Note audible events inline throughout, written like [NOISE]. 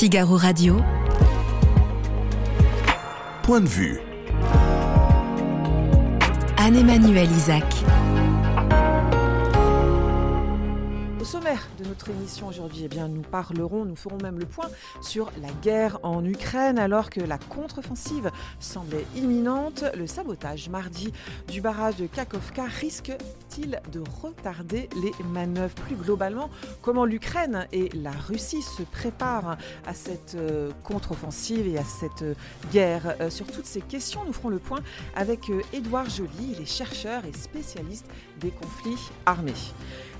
Figaro Radio. Point de vue. Anne-Emmanuel Isaac. Au sommaire de notre émission aujourd'hui, eh bien, nous parlerons, nous ferons même le point sur la guerre en Ukraine alors que la contre-offensive semblait imminente. Le sabotage mardi du barrage de Kakovka de retarder les manœuvres Plus globalement, comment l'Ukraine et la Russie se préparent à cette euh, contre-offensive et à cette euh, guerre Euh, Sur toutes ces questions, nous ferons le point avec Édouard Joly, il est chercheur et spécialiste des conflits armés.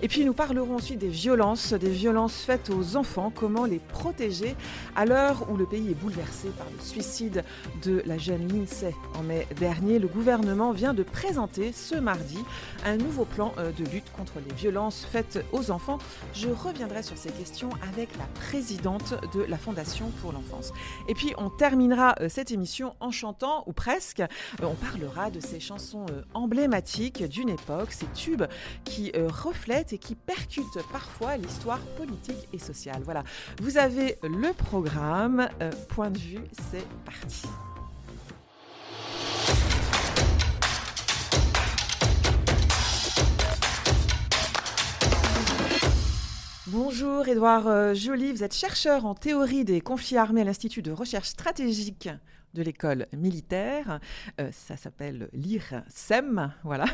Et puis nous parlerons ensuite des violences, des violences faites aux enfants, comment les protéger à l'heure où le pays est bouleversé par le suicide de la jeune Lindsay en mai dernier? Le gouvernement vient de présenter ce mardi un nouveau plan euh, de lutte contre les violences faites aux enfants. Je reviendrai sur ces questions avec la présidente de la Fondation pour l'enfance. Et puis on terminera euh, cette émission en chantant, ou presque, Euh, on parlera de ces chansons emblématiques d'une époque, ces tubes qui reflètent et qui percutent parfois l'histoire politique et sociale. Voilà, vous avez le programme. Point de vue, c'est parti. Bonjour Édouard euh, Joly, vous êtes chercheur en théorie des conflits armés à l'Institut de recherche stratégique de l'école militaire. Euh, ça s'appelle l'IRSEM, voilà.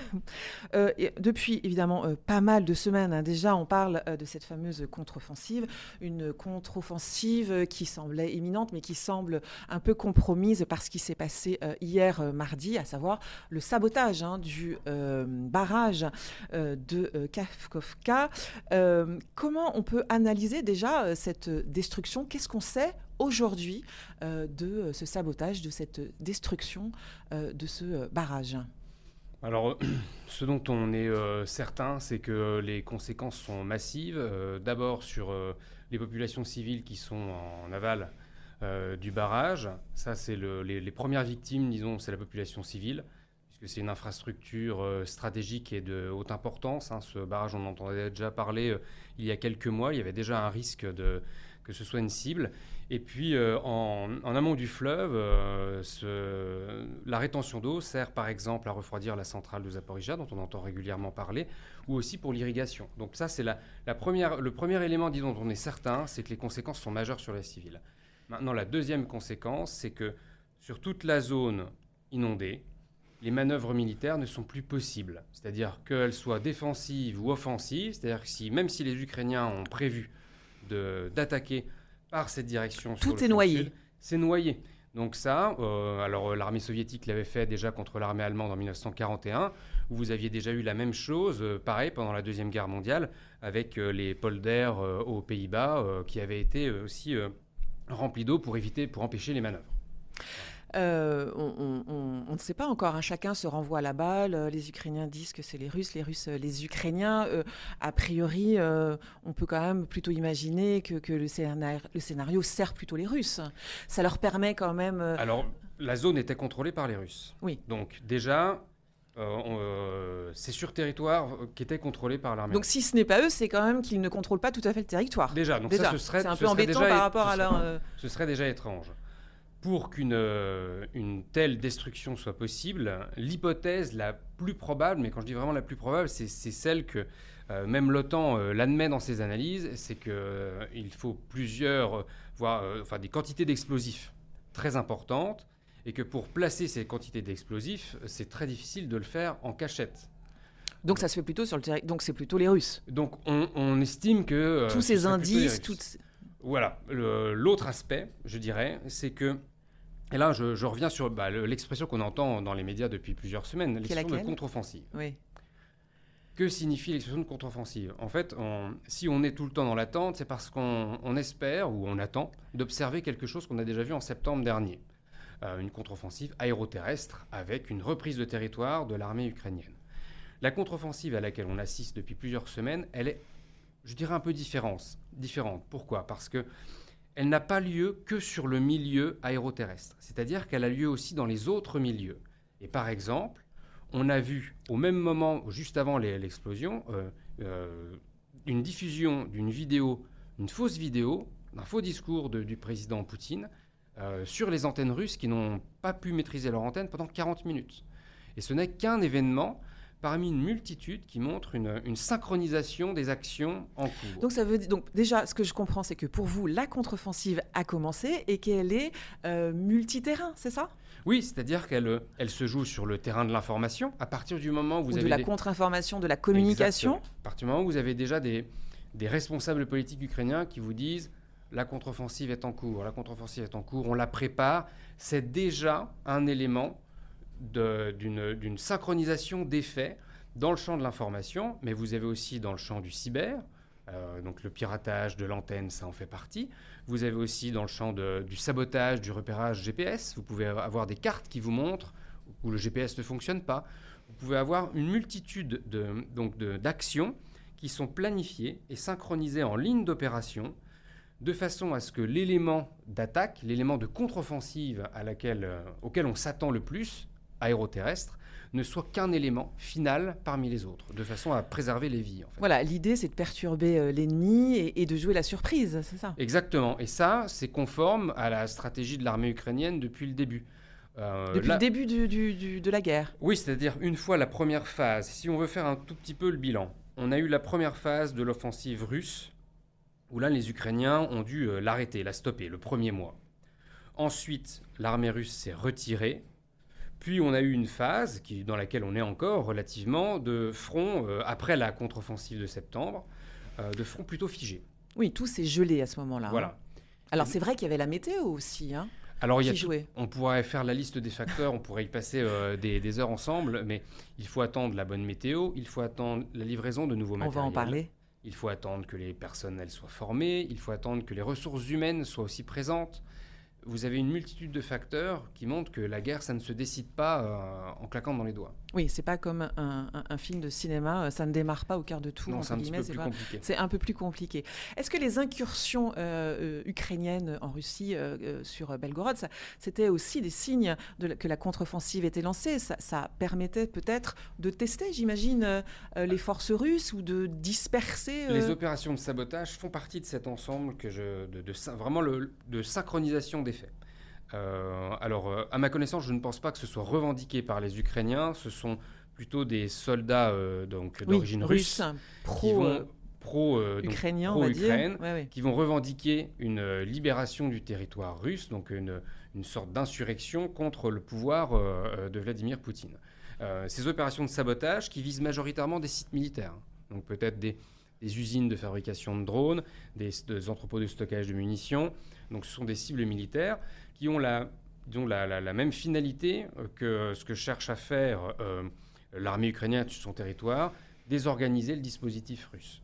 Euh, depuis évidemment pas mal de semaines, hein, déjà on parle de cette fameuse contre-offensive, une contre-offensive qui semblait imminente mais qui semble un peu compromise par ce qui s'est passé hier mardi, à savoir le sabotage hein, du barrage de Kafkovka. Euh, on peut analyser déjà euh, cette destruction? Qu'est-ce qu'on sait aujourd'hui euh, de euh, ce sabotage, de cette destruction euh, de ce euh, barrage? Alors, euh, [CLEARS THROAT] ce dont on est euh, certain, c'est que les conséquences sont massives. euh, D'abord sur euh, les populations civiles qui sont en aval euh, du barrage. Ça, c'est le- les, premières victimes, disons, c'est la population civile, puisque c'est une infrastructure euh, stratégique et de haute importance. hein. Ce barrage, on en entendait déjà parler euh, il y a quelques mois. Il y avait déjà un risque de, que ce soit une cible. Et puis, euh, en, amont du fleuve, euh, la rétention d'eau sert par exemple à refroidir la centrale de Zaporizhia, dont on entend régulièrement parler, ou aussi pour l'irrigation. Donc ça, c'est la, la le premier élément dont on est certain, c'est que les conséquences sont majeures sur les civils. Maintenant, la deuxième conséquence, c'est que sur toute la zone inondée, les manœuvres militaires ne sont plus possibles. C'est-à-dire qu'elles soient défensives ou offensives, c'est-à-dire que si, même si les Ukrainiens ont prévu d'attaquer par cette direction. Tout est noyé. C'est noyé. Donc ça, euh, alors euh, l'armée soviétique l'avait fait déjà contre l'armée allemande en 1941, où vous aviez déjà eu la même chose, euh, pareil, pendant la Deuxième Guerre mondiale, avec euh, les polders aux Pays-Bas, qui avaient été aussi remplis d'eau pour éviter, pour empêcher les manœuvres. Euh, on, on- on- on ne sait pas encore, hein. chacun se renvoie la balle. Euh, Les Ukrainiens disent que c'est les Russes, les Russes, euh, les Ukrainiens. Euh, a priori, euh, on peut quand même plutôt imaginer que, que le, scénario, le scénario sert plutôt les Russes. Ça leur permet quand même. Alors, la zone était contrôlée par les Russes. Oui. Donc déjà, euh, euh, c'est sur territoire qui était contrôlé par l'armée. donc si ce n'est pas eux, c'est quand même qu'ils ne contrôlent pas tout à fait le territoire. Déjà, donc Déjà, ça, ce serait, c'est un ce peu embêtant déjà par rapport ce à leur. euh, Ce serait déjà étrange. Pour qu'une euh, une telle destruction soit possible, l'hypothèse la plus probable, mais quand je dis vraiment la plus probable, c'est celle que euh, même l'OTAN euh, l'admet dans ses analyses, c'est qu'il faut plusieurs, euh, voire euh, enfin, des quantités d'explosifs très importantes, et que pour placer ces quantités d'explosifs, c'est très difficile de le faire en cachette. Donc ça se fait plutôt sur le territoire. Donc c'est plutôt les Russes. Donc on, on estime que... euh, Tous ce ces indices, toutes. Voilà. L'autre aspect, je dirais, c'est que. Et là, je, je reviens sur bah, le- l'expression qu'on entend dans les médias depuis plusieurs semaines, l'expression de contre-offensive. Oui. Que signifie l'expression de contre-offensive? En fait, on- si on est tout le temps dans l'attente, c'est parce qu'on on espère ou on attend d'observer quelque chose qu'on a déjà vu en septembre dernier. Euh, une contre-offensive aéroterrestre avec une reprise de territoire de l'armée ukrainienne. La contre-offensive à laquelle on assiste depuis plusieurs semaines, elle est, je dirais, un peu différente. différente. Pourquoi? Parce que elle n'a pas lieu que sur le milieu aéroterrestre. C'est-à-dire qu'elle a lieu aussi dans les autres milieux. Et par exemple, on a vu au même moment, juste avant l'explosion, euh, euh, une diffusion d'une vidéo, une fausse vidéo d'un faux discours du président Poutine sur les antennes russes qui n'ont pas pu maîtriser leur antenne pendant 40 minutes. Et ce n'est qu'un événement parmi une multitude qui montre une, synchronisation des actions en cours. Donc ça veut donc déjà ce que je comprends c'est que pour vous la contre-offensive a commencé et qu'elle est euh, multiterrain, c'est ça? Oui, c'est-à-dire qu'elle elle se joue sur le terrain de l'information à partir du moment où vous Ou avez de la contre-information, de la communication? À partir du moment où vous avez déjà des, des responsables politiques ukrainiens qui vous disent la contre-offensive est en cours, la contre-offensive est en cours, on la prépare, c'est déjà un élément d'une synchronisation des faits dans le champ de l'information, mais vous avez aussi dans le champ du cyber, euh, donc le piratage de l'antenne, ça en fait partie. Vous avez aussi dans le champ du sabotage, du repérage GPS. Vous pouvez avoir des cartes qui vous montrent où le GPS ne fonctionne pas. Vous pouvez avoir une multitude d'actions qui sont planifiées et synchronisées en ligne d'opération de façon à ce que l'élément d'attaque, l'élément de contre-offensive euh, auquel on s'attend le plus, aéroterrestre ne soit qu'un élément final parmi les autres, de façon à préserver les vies. Voilà, l'idée c'est de perturber euh, l'ennemi et, de jouer la surprise, c'est ça? Exactement, et ça c'est conforme à la stratégie de l'armée ukrainienne depuis le début. Euh, depuis le début de la guerre Oui, c'est-à-dire une fois la première phase, si on veut faire un tout petit peu le bilan, on a eu la première phase de l'offensive russe, où là les Ukrainiens ont dû euh, l'arrêter, la stopper, le premier mois. Ensuite, l'armée russe s'est retirée, puis on a eu une phase qui, dans laquelle on est encore relativement de front, euh, après la contre-offensive de septembre, euh, de front plutôt figé. Oui, tout s'est gelé à ce moment-là. Hein. Voilà. Alors c'est vrai qu'il y avait la météo aussi. Hein, alors, il y a on pourrait faire la liste des facteurs, on pourrait y passer euh, des, heures ensemble, mais il faut attendre la bonne météo, il faut attendre la livraison de nouveaux matériels. On va en parler. Il faut attendre que les personnels soient formés, il faut attendre que les ressources humaines soient aussi présentes vous avez une multitude de facteurs qui montrent que la guerre, ça ne se décide pas euh, en claquant dans les doigts. Oui, c'est pas comme un, film de cinéma, euh, ça ne démarre pas au cœur de tout. Non, c'est un peu plus compliqué. C'est un peu plus compliqué. Est-ce que les incursions euh, ukrainiennes en Russie sur Belgorod, c'était aussi des signes de, que la contre-offensive était lancée? Ça, permettait peut-être de tester, j'imagine, les forces russes ou de disperser. Les opérations de sabotage font partie de cet ensemble que je, de, de vraiment le, de synchronisation des faits. Euh, alors, euh, à ma connaissance, je ne pense pas que ce soit revendiqué par les Ukrainiens. Ce sont plutôt des soldats euh, donc d'origine russe, pro, pro, ukrainien, Ukraine, qui vont revendiquer une libération du territoire russe, donc une, une sorte d'insurrection contre le pouvoir de Vladimir Poutine. ces opérations de sabotage qui visent majoritairement des sites militaires, donc peut-être des, des usines de fabrication de drones, des, des, entrepôts de stockage de munitions. Donc ce sont des cibles militaires qui ont la, la, même finalité euh, que ce que cherche à faire euh, l'armée ukrainienne sur son territoire, désorganiser le dispositif russe.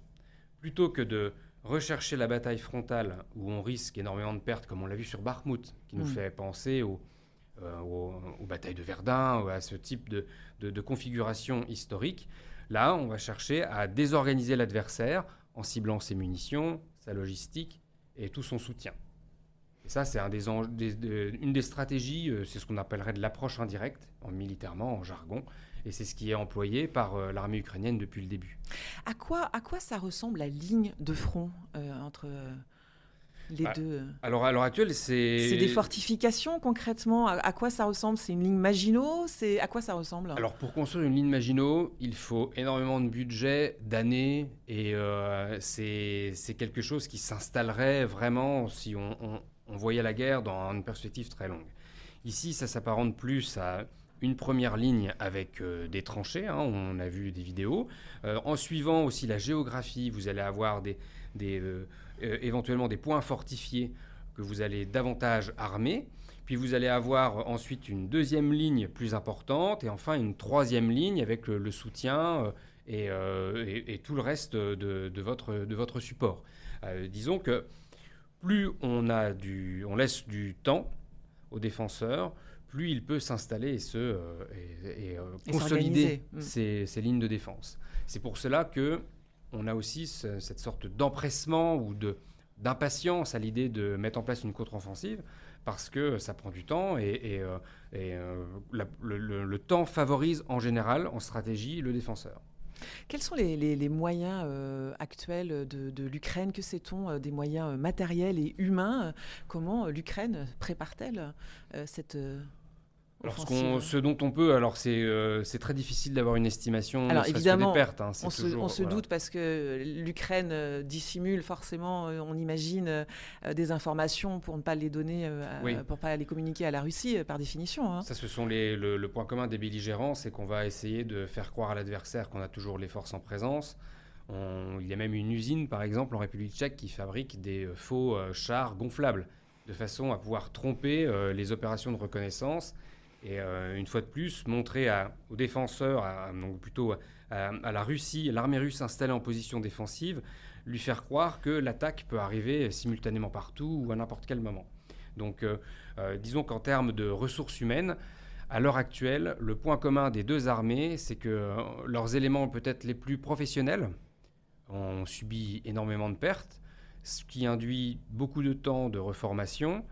Plutôt que de rechercher la bataille frontale où on risque énormément de pertes, comme on l'a vu sur Bakhmut, qui nous mm. fait penser euh, aux, batailles de Verdun, ou à ce type de, de configuration historique, là, on va chercher à désorganiser l'adversaire en ciblant ses munitions, sa logistique et tout son soutien. Et ça, c'est une des stratégies, euh, c'est ce qu'on appellerait de l'approche indirecte, en militairement, en jargon. Et c'est ce qui est employé par euh, l'armée ukrainienne depuis le début. À quoi, à quoi ça ressemble la ligne de front euh, entre les bah, deux Alors à l'heure actuelle, c'est... C'est des fortifications concrètement. À, quoi ça ressemble? C'est une ligne Maginot? C'est À quoi ça ressemble? Alors pour construire une ligne Maginot, il faut énormément de budget, d'années, et c'est quelque chose qui s'installerait vraiment si on, on voyait la guerre dans une perspective très longue. Ici, ça s'apparente plus à une première ligne avec euh, des tranchées, hein, on a vu des vidéos. Euh, en suivant aussi la géographie, vous allez avoir des, euh, éventuellement des points fortifiés que vous allez davantage armer. Puis vous allez avoir ensuite une deuxième ligne plus importante et enfin une troisième ligne avec le, soutien et, tout le reste de, votre, de votre support. disons que plus on, a du, on laisse du temps aux défenseurs, plus il peut s'installer et, se, euh, et, euh, consolider mm. ses, lignes de défense. C'est pour cela que on a aussi cette sorte d'empressement ou de d'impatience à l'idée de mettre en place une contre-offensive parce que ça prend du temps et, euh, le, le, temps favorise en général en stratégie le défenseur. Quels sont les, moyens actuels de, l'Ukraine? Que sait-on des moyens matériels et humains? Comment l'Ukraine prépare-t-elle cette alors, ce, dont on peut, alors c'est euh, très difficile d'avoir une estimation. Alors évidemment, des pertes, hein, on, se, doute parce que l'Ukraine euh, dissimule forcément, euh, on imagine, des informations pour ne pas les donner, pour pas les communiquer à la Russie par définition. Hein. Ça, ce sont les, le, point commun des belligérants, c'est qu'on va essayer de faire croire à l'adversaire qu'on a toujours les forces en présence. il y a même une usine, par exemple, en République tchèque qui fabrique des faux chars gonflables, de façon à pouvoir tromper les opérations de reconnaissance et euh, une fois de plus, montrer aux défenseurs, donc plutôt à, la Russie, l'armée russe installée en position défensive, lui faire croire que l'attaque peut arriver simultanément partout ou à n'importe quel moment. Donc, euh, euh, disons qu'en termes de ressources humaines, à l'heure actuelle, le point commun des deux armées, c'est que leurs éléments peut-être les plus professionnels ont subi énormément de pertes, ce qui induit beaucoup de temps de reformation,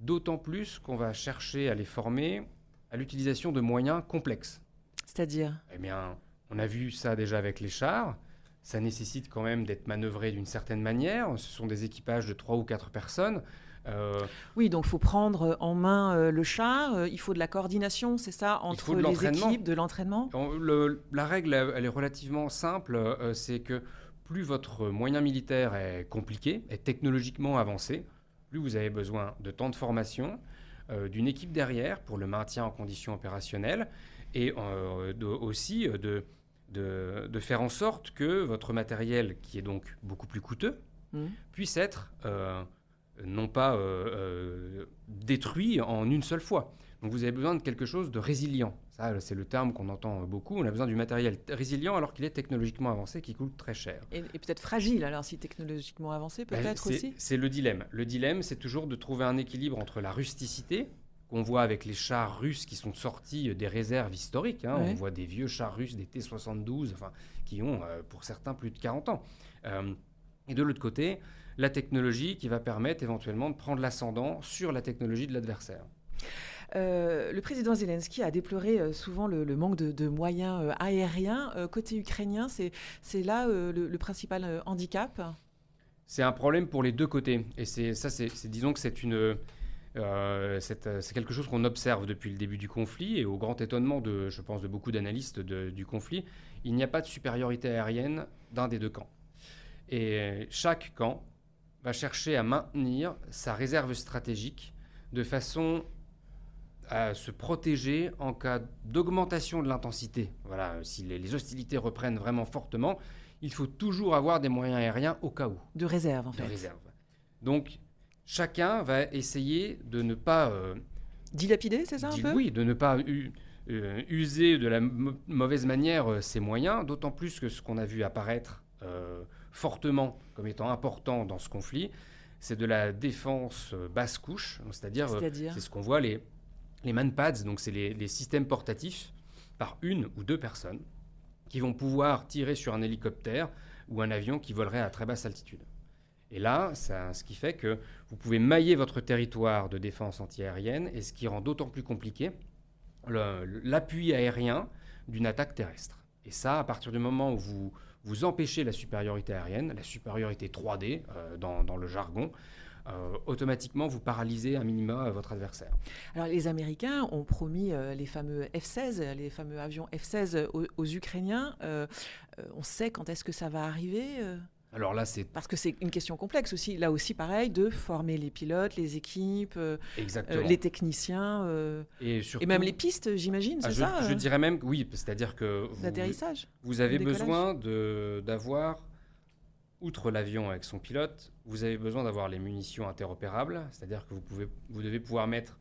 d'autant plus qu'on va chercher à les former à l'utilisation de moyens complexes. C'est-à-dire? Eh bien, on a vu ça déjà avec les chars. Ça nécessite quand même d'être manœuvré d'une certaine manière. Ce sont des équipages de trois ou quatre personnes. Euh, oui, donc il faut prendre en main euh, le char, euh, il faut de la coordination, c'est ça, entre les équipes, de l'entraînement? La règle, elle est relativement simple, c'est que plus votre moyen militaire est compliqué, est technologiquement avancé, plus vous avez besoin de temps de formation, euh, d'une équipe derrière pour le maintien en condition opérationnelle et euh, aussi euh, de, de, faire en sorte que votre matériel, qui est donc beaucoup plus coûteux, mmh. puisse être non pas détruit en une seule fois. Donc vous avez besoin de quelque chose de résilient. Ça, c'est le terme qu'on entend beaucoup. On a besoin du matériel résilient alors qu'il est technologiquement avancé, qui coûte très cher. Et, peut-être fragile, alors si technologiquement avancé, ben, peut-être aussi C'est le dilemme. Le dilemme, c'est toujours de trouver un équilibre entre la rusticité, qu'on voit avec les chars russes qui sont sortis des réserves historiques. Hein. On voit des vieux chars russes, des T-72, enfin, qui ont euh, pour certains plus de 40 ans. Euh, et de l'autre côté, la technologie qui va permettre éventuellement de prendre l'ascendant sur la technologie de l'adversaire. Euh, le président Zelensky a déploré euh, souvent le, manque de, moyens euh, aériens. côté ukrainien, c'est là le, principal handicap? C'est un problème pour les deux côtés. Et ça, c'est disons que c'est c'est quelque chose qu'on observe depuis le début du conflit et au grand étonnement de, je pense, de beaucoup d'analystes du conflit, il n'y a pas de supériorité aérienne d'un des deux camps. Et chaque camp va chercher à maintenir sa réserve stratégique de façon à se protéger en cas d'augmentation de l'intensité. Voilà, si les, hostilités reprennent vraiment fortement, il faut toujours avoir des moyens aériens au cas où. De réserve, en fait. De réserve. Donc, chacun va essayer de ne pas... Euh, Dilapider, c'est ça un peu? Oui, de ne pas euh, user de la mauvaise manière euh, ces moyens, d'autant plus que ce qu'on a vu apparaître fortement comme étant important dans ce conflit, c'est de la défense basse couche, c'est-à-dire? c'est ce qu'on voit les les manpads, donc c'est les, systèmes portatifs par une ou deux personnes qui vont pouvoir tirer sur un hélicoptère ou un avion qui volerait à très basse altitude. Et là, ce qui fait que vous pouvez mailler votre territoire de défense antiaérienne et ce qui rend d'autant plus compliqué l'appui aérien d'une attaque terrestre. Et ça, à partir du moment où vous, empêchez la supériorité aérienne, la supériorité 3D euh, dans, le jargon, automatiquement vous paralysez un minima votre adversaire. Alors les Américains ont promis euh, les fameux F-16, les fameux avions F-16 aux, Ukrainiens. Euh, on sait quand est-ce que ça va arriver alors là, c'est parce que c'est une question complexe aussi. Là aussi, pareil, de former les pilotes, les équipes, les techniciens et, même les pistes, j'imagine, c'est ah, ça Je dirais même oui, c'est-à-dire que l'atterrissage. Vous avez besoin d'avoir outre l'avion avec son pilote, vous avez besoin d'avoir les munitions interopérables, c'est-à-dire que vous, pouvez, vous devez pouvoir mettre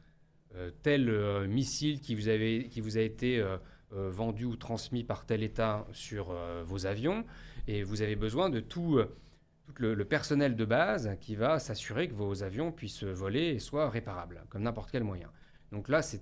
euh, tel euh, missile qui vous, qui vous a été euh, vendu ou transmis par tel État sur vos avions, et vous avez besoin de tout, le, personnel de base qui va s'assurer que vos avions puissent voler et soient réparables, comme n'importe quel moyen. Donc là, ça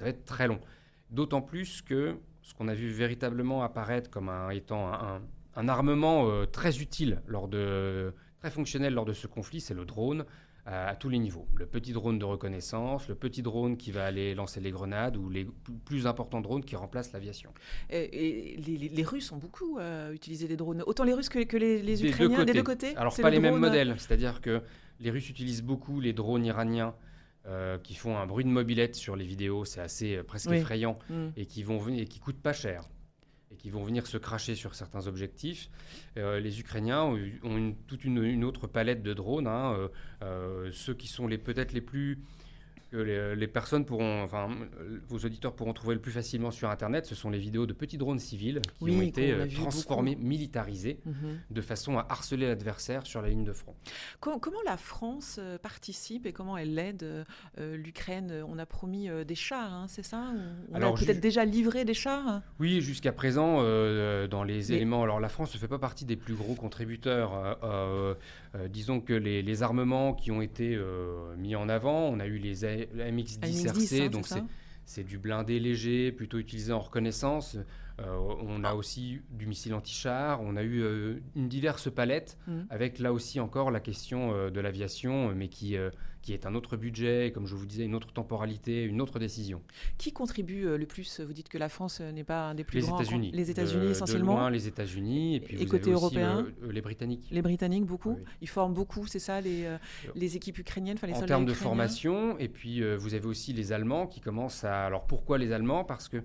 va être très long. D'autant plus que ce qu'on a vu véritablement apparaître comme un, étant un armement euh, très utile lors de très fonctionnel lors de ce conflit, c'est le drone à, tous les niveaux. Le petit drone de reconnaissance, le petit drone qui va aller lancer les grenades ou les plus importants drones qui remplacent l'aviation. Et, les, Russes ont beaucoup euh, utilisé les drones, autant les Russes que, les, Ukrainiens, des deux côtés Alors pas les mêmes modèles, c'est-à-dire que les Russes utilisent beaucoup les drones iraniens euh, qui font un bruit de mobilette sur les vidéos, c'est assez euh, presque effrayant, mm. et qui vont venir, et qui coûtent pas cher qui vont venir se cracher sur certains objectifs. Euh, les Ukrainiens ont, toute une, autre palette de drones, hein, ceux qui sont peut-être les plus que les, personnes pourront, enfin, vos auditeurs pourront trouver le plus facilement sur Internet, ce sont les vidéos de petits drones civils qui ont été euh, transformés, militarisés, mhm. de façon à harceler l'adversaire sur la ligne de front. comment la France euh, participe et comment elle aide euh, l'Ukraine? On a promis des chars, hein, c'est ça? On alors, a peut-être déjà livré des chars? Oui, jusqu'à présent, dans les éléments. Alors la France ne fait pas partie des plus gros contributeurs. disons que les, les, armements qui ont été mis en avant, on a eu les MX10 RC, hein, donc c'est du blindé léger, plutôt utilisé en reconnaissance. Euh, on a aussi du missile anti-char, on a eu euh, une diverse palette, mm. avec là aussi encore la question euh, de l'aviation, mais qui, qui est un autre budget, comme je vous disais, une autre temporalité, une autre décision. Qui contribue le plus? Vous dites que la France n'est pas un des plus les grands. États-Unis. Les États-Unis essentiellement. De loin, les États-Unis, et puis vous côté avez européen, aussi, les Britanniques. Les Britanniques, beaucoup. Ils forment beaucoup, c'est ça, les, les équipes ukrainiennes, enfin, les En termes de formation, et puis vous avez aussi les Allemands qui commencent à. Alors pourquoi les Allemands? Parce que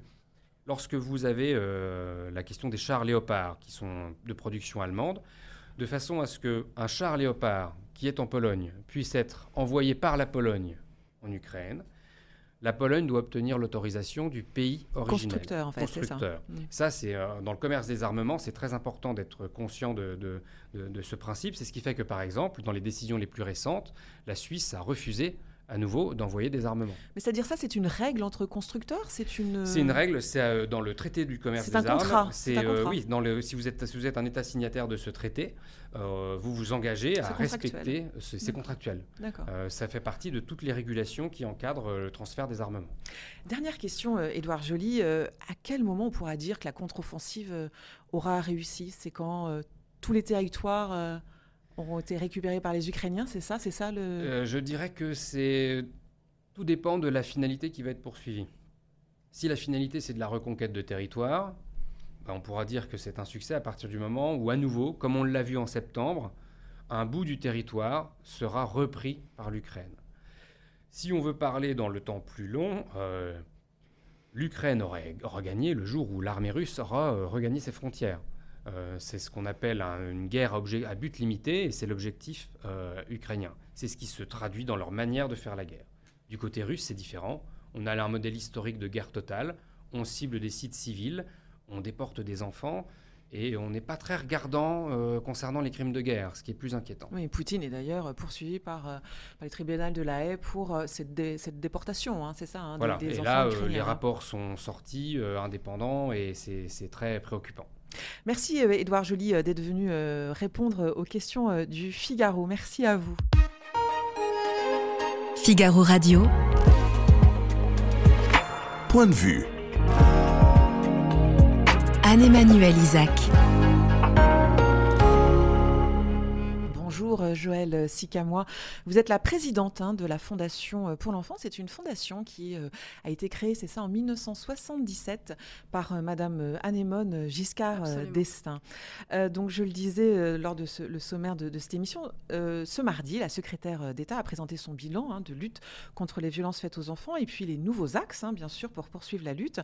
lorsque vous avez euh, la question des chars léopards qui sont de production allemande, de façon à ce qu'un char léopard qui est en Pologne puisse être envoyé par la Pologne en Ukraine, la Pologne doit obtenir l'autorisation du pays originel. Constructeur, en fait, c'est ça. Mm. Ça, c'est euh, dans le commerce des armements, c'est très important d'être conscient de, de, ce principe. C'est ce qui fait que, par exemple, dans les décisions les plus récentes, la Suisse a refusé à nouveau d'envoyer des armements. Mais c'est-à-dire ça, c'est une règle entre constructeurs C'est une. C'est une règle. C'est euh, dans le traité du commerce des un armes. C'est un euh, contrat. oui. Dans le, si vous êtes si vous êtes un État signataire de ce traité, euh, vous vous engagez à respecter. C'est contractuel. D'accord. ça fait partie de toutes les régulations qui encadrent le transfert des armements. Dernière question, Édouard Joly. à quel moment on pourra dire que la contre-offensive aura réussi? C'est quand tous les territoires auront été récupérés par les Ukrainiens, c'est ça, c'est ça le. Euh, je dirais que c'est tout dépend de la finalité qui va être poursuivie. Si la finalité c'est de la reconquête de territoire, ben, on pourra dire que c'est un succès à partir du moment où, à nouveau, comme on l'a vu en septembre, un bout du territoire sera repris par l'Ukraine. Si on veut parler dans le temps plus long, euh, l'Ukraine aurait regagné le jour où l'armée russe aura euh, regagné ses frontières. Euh, c'est ce qu'on appelle une guerre à, but limité et c'est l'objectif euh, ukrainien. C'est ce qui se traduit dans leur manière de faire la guerre. Du côté russe, c'est différent. On a un modèle historique de guerre totale. On cible des sites civils, on déporte des enfants et on n'est pas très regardant euh, concernant les crimes de guerre, ce qui est plus inquiétant. Oui, Poutine est d'ailleurs poursuivi par, les tribunaux de la Haye pour cette, déportation, hein, c'est ça hein, voilà. et là, les rapports sont sortis indépendants et c'est très préoccupant. Merci Edouard euh, Joly euh, d'être venu euh, répondre aux questions du Figaro. Merci à vous. Figaro Radio. Point de vue. Anne-Emmanuel Isaac. Bonjour euh, Joël Sicamois. Vous êtes la présidente hein, de la Fondation euh, pour l'enfant. C'est une fondation qui euh, a été créée, c'est ça, en 1977 par Madame Anémone Giscard d'Estaing. donc je le disais lors de ce, le sommaire de, cette émission, ce mardi, la secrétaire d'État a présenté son bilan hein, de lutte contre les violences faites aux enfants et puis les nouveaux axes, hein, bien sûr, pour poursuivre la lutte.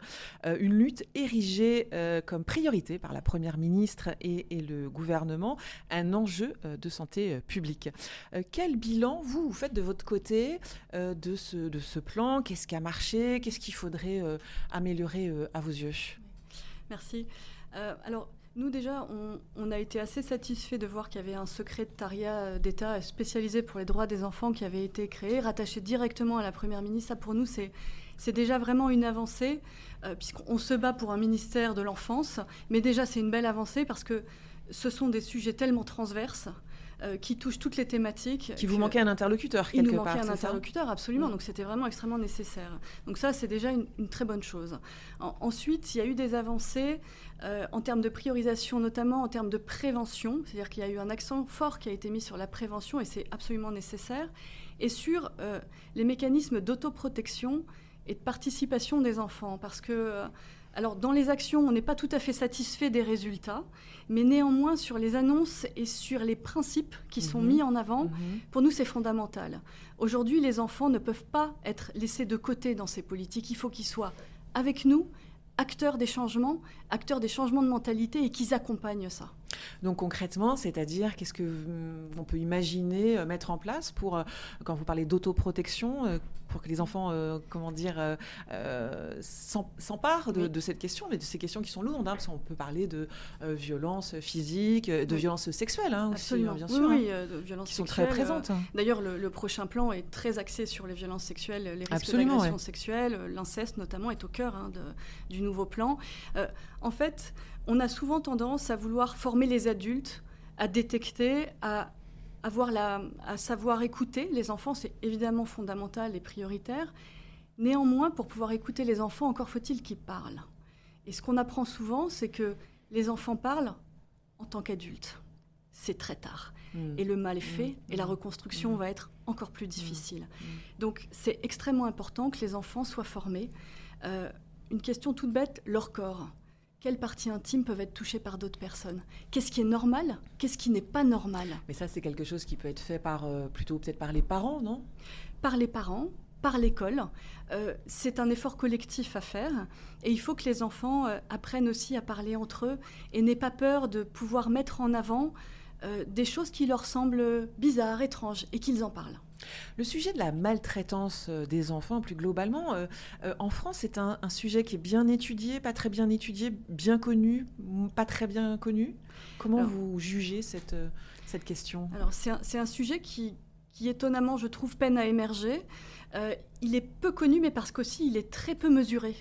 une lutte érigée comme priorité par la Première ministre et le gouvernement, un enjeu de santé euh, public. Euh, quel bilan, vous, faites de votre côté euh, de, ce, plan? Qu'est-ce qui a marché? Qu'est-ce qu'il faudrait améliorer à vos yeux? Merci. alors, nous, déjà, on, a été assez satisfaits de voir qu'il y avait un secrétariat d'État spécialisé pour les droits des enfants qui avait été créé, rattaché directement à la Première ministre. Ça, pour nous, c'est déjà vraiment une avancée, puisqu'on se bat pour un ministère de l'enfance. Mais déjà, c'est une belle avancée parce que ce sont des sujets tellement transverses qui touche toutes les thématiques. Qui vous manquait un interlocuteur quelque Il nous manquait un interlocuteur, absolument. Mm. Donc c'était vraiment extrêmement nécessaire. Donc ça, c'est déjà une, très bonne chose. ensuite, il y a eu des avancées en termes de priorisation, notamment en termes de prévention. C'est-à-dire qu'il y a eu un accent fort qui a été mis sur la prévention et c'est absolument nécessaire. Et sur les mécanismes d'autoprotection et de participation des enfants. Parce que, euh, alors, dans les actions, on n'est pas tout à fait satisfait des résultats, mais néanmoins, sur les annonces et sur les principes qui sont mhm. mis en avant, mhm. pour nous, c'est fondamental. Aujourd'hui, les enfants ne peuvent pas être laissés de côté dans ces politiques. Il faut qu'ils soient avec nous, acteurs des changements, acteurs des changements de mentalité et qu'ils accompagnent ça. Donc concrètement, c'est-à-dire qu'est-ce que on peut imaginer euh, mettre en place pour, euh, quand vous parlez d'autoprotection, euh, pour que les enfants, comment dire, s'emparent de, cette question, mais de ces questions qui sont lourdes, hein, parce qu'on peut parler de violence physique, de violence sexuelle hein, aussi, hein, bien sûr, oui, de violences qui sont très présentes. D'ailleurs, le, prochain plan est très axé sur les violences sexuelles, les risques d'agression sexuelle, l'inceste notamment est au cœur de, du nouveau plan. En fait, on a souvent tendance à vouloir former les adultes, à détecter, à, avoir la, à savoir écouter. Les enfants, c'est évidemment fondamental et prioritaire. Néanmoins, pour pouvoir écouter les enfants, encore faut-il qu'ils parlent. Et ce qu'on apprend souvent, c'est que les enfants parlent en tant qu'adultes. C'est très tard. Hmm. Et le mal est fait, et la reconstruction hmm. va être encore plus difficile. Donc c'est extrêmement important que les enfants soient formés. Euh, une question toute bête, leur corps quelles parties intimes peuvent être touchées par d'autres personnes? Qu'est-ce qui est normal? Qu'est-ce qui n'est pas normal? Mais ça, c'est quelque chose qui peut être fait par euh, plutôt peut-être par les parents, non? Par les parents, par l'école. Euh, c'est un effort collectif à faire et il faut que les enfants euh, apprennent aussi à parler entre eux et n'aient pas peur de pouvoir mettre en avant des choses qui leur semblent bizarres, étranges et qu'ils en parlent. Le sujet de la maltraitance euh, des enfants, plus globalement, euh, euh, en France, c'est un, sujet qui est bien étudié, pas très bien étudié, bien connu, pas très bien connu. Comment vous jugez cette, cette question? Alors, c'est un, sujet qui, qui, étonnamment, je trouve, peine à émerger. il est peu connu, mais parce qu'aussi, il est très peu mesuré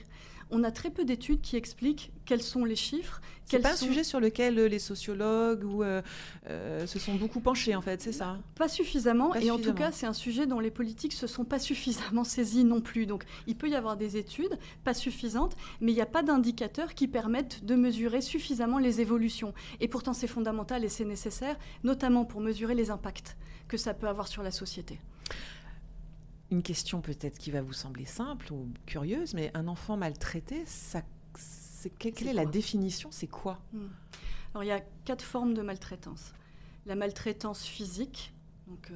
on a très peu d'études qui expliquent quels sont les chiffres. C'est pas un sujet sur lequel euh, les sociologues ou, euh, euh, se sont beaucoup penchés, en fait, c'est ça? Pas suffisamment, et en tout cas, c'est un sujet dont les politiques se sont pas [LAUGHS] suffisamment saisis non plus. Donc, il peut y avoir des études, pas suffisantes, mais il n'y a pas d'indicateurs qui permettent de mesurer suffisamment les évolutions. Et pourtant, c'est fondamental et c'est nécessaire, notamment pour mesurer les impacts que ça peut avoir sur la société une question peut-être qui va vous sembler simple ou curieuse, mais un enfant maltraité, ça, quelle est, la définition? C'est quoi? Hmm. Alors il y a quatre formes de maltraitance. La maltraitance physique, donc, euh,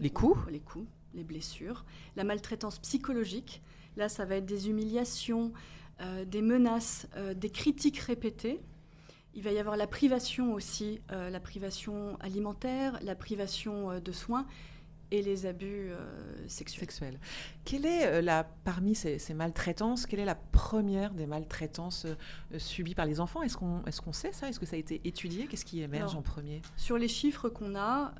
les coups, les coups, les blessures. La maltraitance psychologique, là ça va être des humiliations, euh, des menaces, euh, des critiques répétées. Il va y avoir la privation aussi, la privation alimentaire, la privation de soins et les abus euh, sexuels. Quelle est euh, la, parmi ces, maltraitances, quelle est la première des maltraitances euh, subies par les enfants? Est-ce qu'on est qu'on sait ça? Est-ce que ça a été étudié? Qu'est-ce qui émerge en premier? Sur les chiffres qu'on a,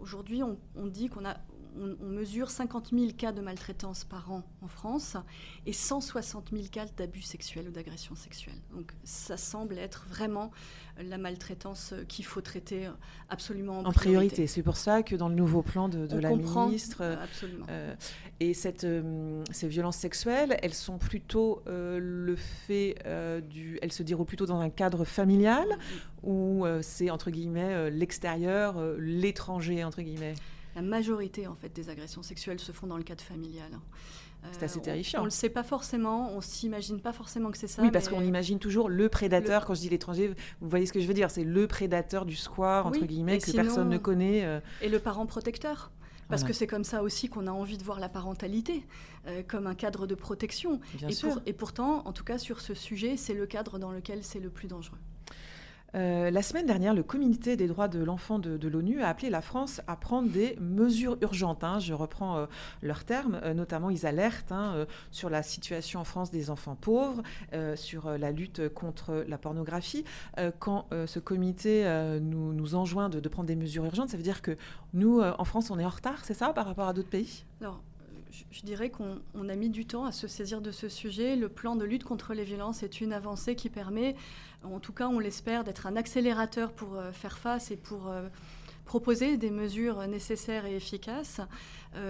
aujourd'hui, on, on, dit qu'on a on, mesure 50 000 cas de maltraitance par an en France et 160 000 cas d'abus sexuels ou d'agressions sexuelles. Donc ça semble être vraiment la maltraitance qu'il faut traiter absolument en, priorité. C'est pour ça que dans le nouveau plan de, la ministre, euh, absolument. Euh, et cette, euh, ces violences sexuelles, elles sont plutôt le fait du, elles se déroulent plutôt dans un cadre familial ou c'est entre guillemets l'extérieur, l'étranger entre guillemets? La majorité en fait des agressions sexuelles se font dans le cadre familial. Hein. C'est assez terrifiant. On ne le sait pas forcément, on s'imagine pas forcément que c'est ça. Oui, parce qu'on imagine toujours le prédateur. Quand je dis l'étranger, vous voyez ce que je veux dire C'est le prédateur du square, entre guillemets, que personne ne connaît. Euh. Et le parent protecteur. Parce que c'est comme ça aussi qu'on a envie de voir la parentalité, euh, comme un cadre de protection. Bien et, sûr. et pourtant, en tout cas sur ce sujet, c'est le cadre dans lequel c'est le plus dangereux. Euh, la semaine dernière, le Comité des droits de l'enfant de, l'ONU a appelé la France à prendre des mesures urgentes. Hein. je reprends euh, leurs termes. Euh, notamment, ils alertent hein, sur la situation en France des enfants pauvres, sur la lutte contre la pornographie. quand ce comité nous, enjoint de, de, prendre des mesures urgentes, ça veut dire que nous, en France, on est en retard, c'est ça, par rapport à d'autres pays? Je dirais qu'on a mis du temps à se saisir de ce sujet. Le plan de lutte contre les violences est une avancée qui permet, en tout cas on l'espère, d'être un accélérateur pour euh, faire face et pour, euh, proposer des mesures nécessaires et efficaces.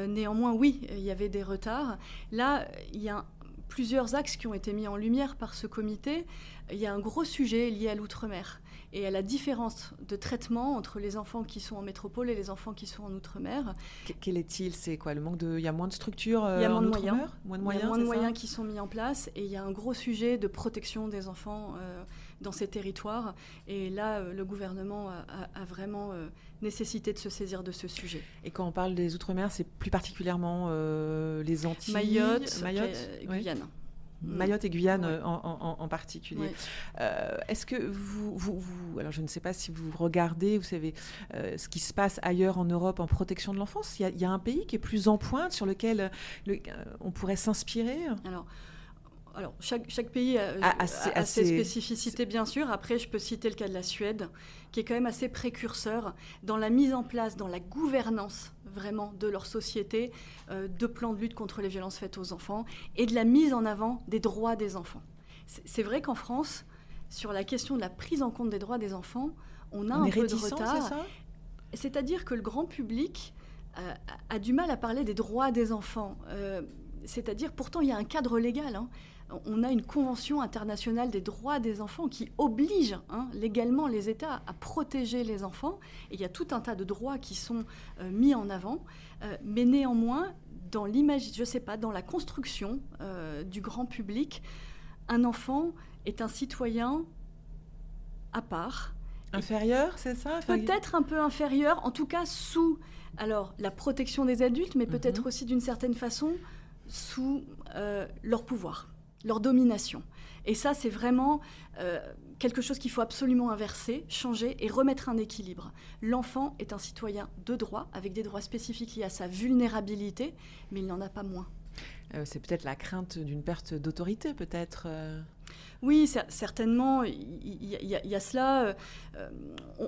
néanmoins, oui, il y avait des retards. Là, il y a plusieurs axes qui ont été mis en lumière par ce comité. Il y a un gros sujet lié à l'outre-mer et à la différence de traitement entre les enfants qui sont en métropole et les enfants qui sont en outre-mer. Quel est-il? C'est quoi le manque de Il y a moins de structures Il y a moins de moyens. Moins de moyens. Il y a moins de moyens qui sont mis en place et il y a un gros sujet de protection des enfants euh, dans ces territoires. Et là, euh, le gouvernement a, vraiment euh, nécessité de se saisir de ce sujet. Et quand on parle des outre-mer, c'est plus particulièrement les Antilles, Mayotte, Mayotte Guyane. Mayotte et Guyane euh, en, particulier. Euh, est-ce que vous, vous, alors je ne sais pas si vous regardez, vous savez, euh, ce qui se passe ailleurs en Europe en protection de l'enfance, il, y, a un pays qui est plus en pointe sur lequel on pourrait s'inspirer? Alors, alors, chaque, pays a, ses spécificités, bien sûr. Après, je peux citer le cas de la Suède, qui est quand même assez précurseur dans la mise en place, dans la gouvernance vraiment de leur société, euh, de plans de lutte contre les violences faites aux enfants et de la mise en avant des droits des enfants. C'est vrai qu'en France, sur la question de la prise en compte des droits des enfants, on a un peu de retard. C'est-à-dire que le grand public euh, a du mal à parler des droits des enfants. Euh, c'est-à-dire, pourtant, il y a un cadre légal. Hein on a une convention internationale des droits des enfants qui oblige hein, légalement les États à protéger les enfants. Et il y a tout un tas de droits qui sont euh, mis en avant. Euh, mais néanmoins, dans l'image, je sais pas, dans la construction euh, du grand public, un enfant est un citoyen à part. Inférieur, c'est ça Peut-être un peu inférieur, en tout cas sous alors la protection des adultes, mais peut-être mhm. aussi d'une certaine façon sous leur pouvoir leur domination. Et ça, c'est vraiment euh, quelque chose qu'il faut absolument inverser, changer et remettre un équilibre. L'enfant est un citoyen de droit, avec des droits spécifiques liés à sa vulnérabilité, mais il n'en a pas moins. Euh, c'est peut-être la crainte d'une perte d'autorité, peut-être euh. Oui, certainement, il y, a cela.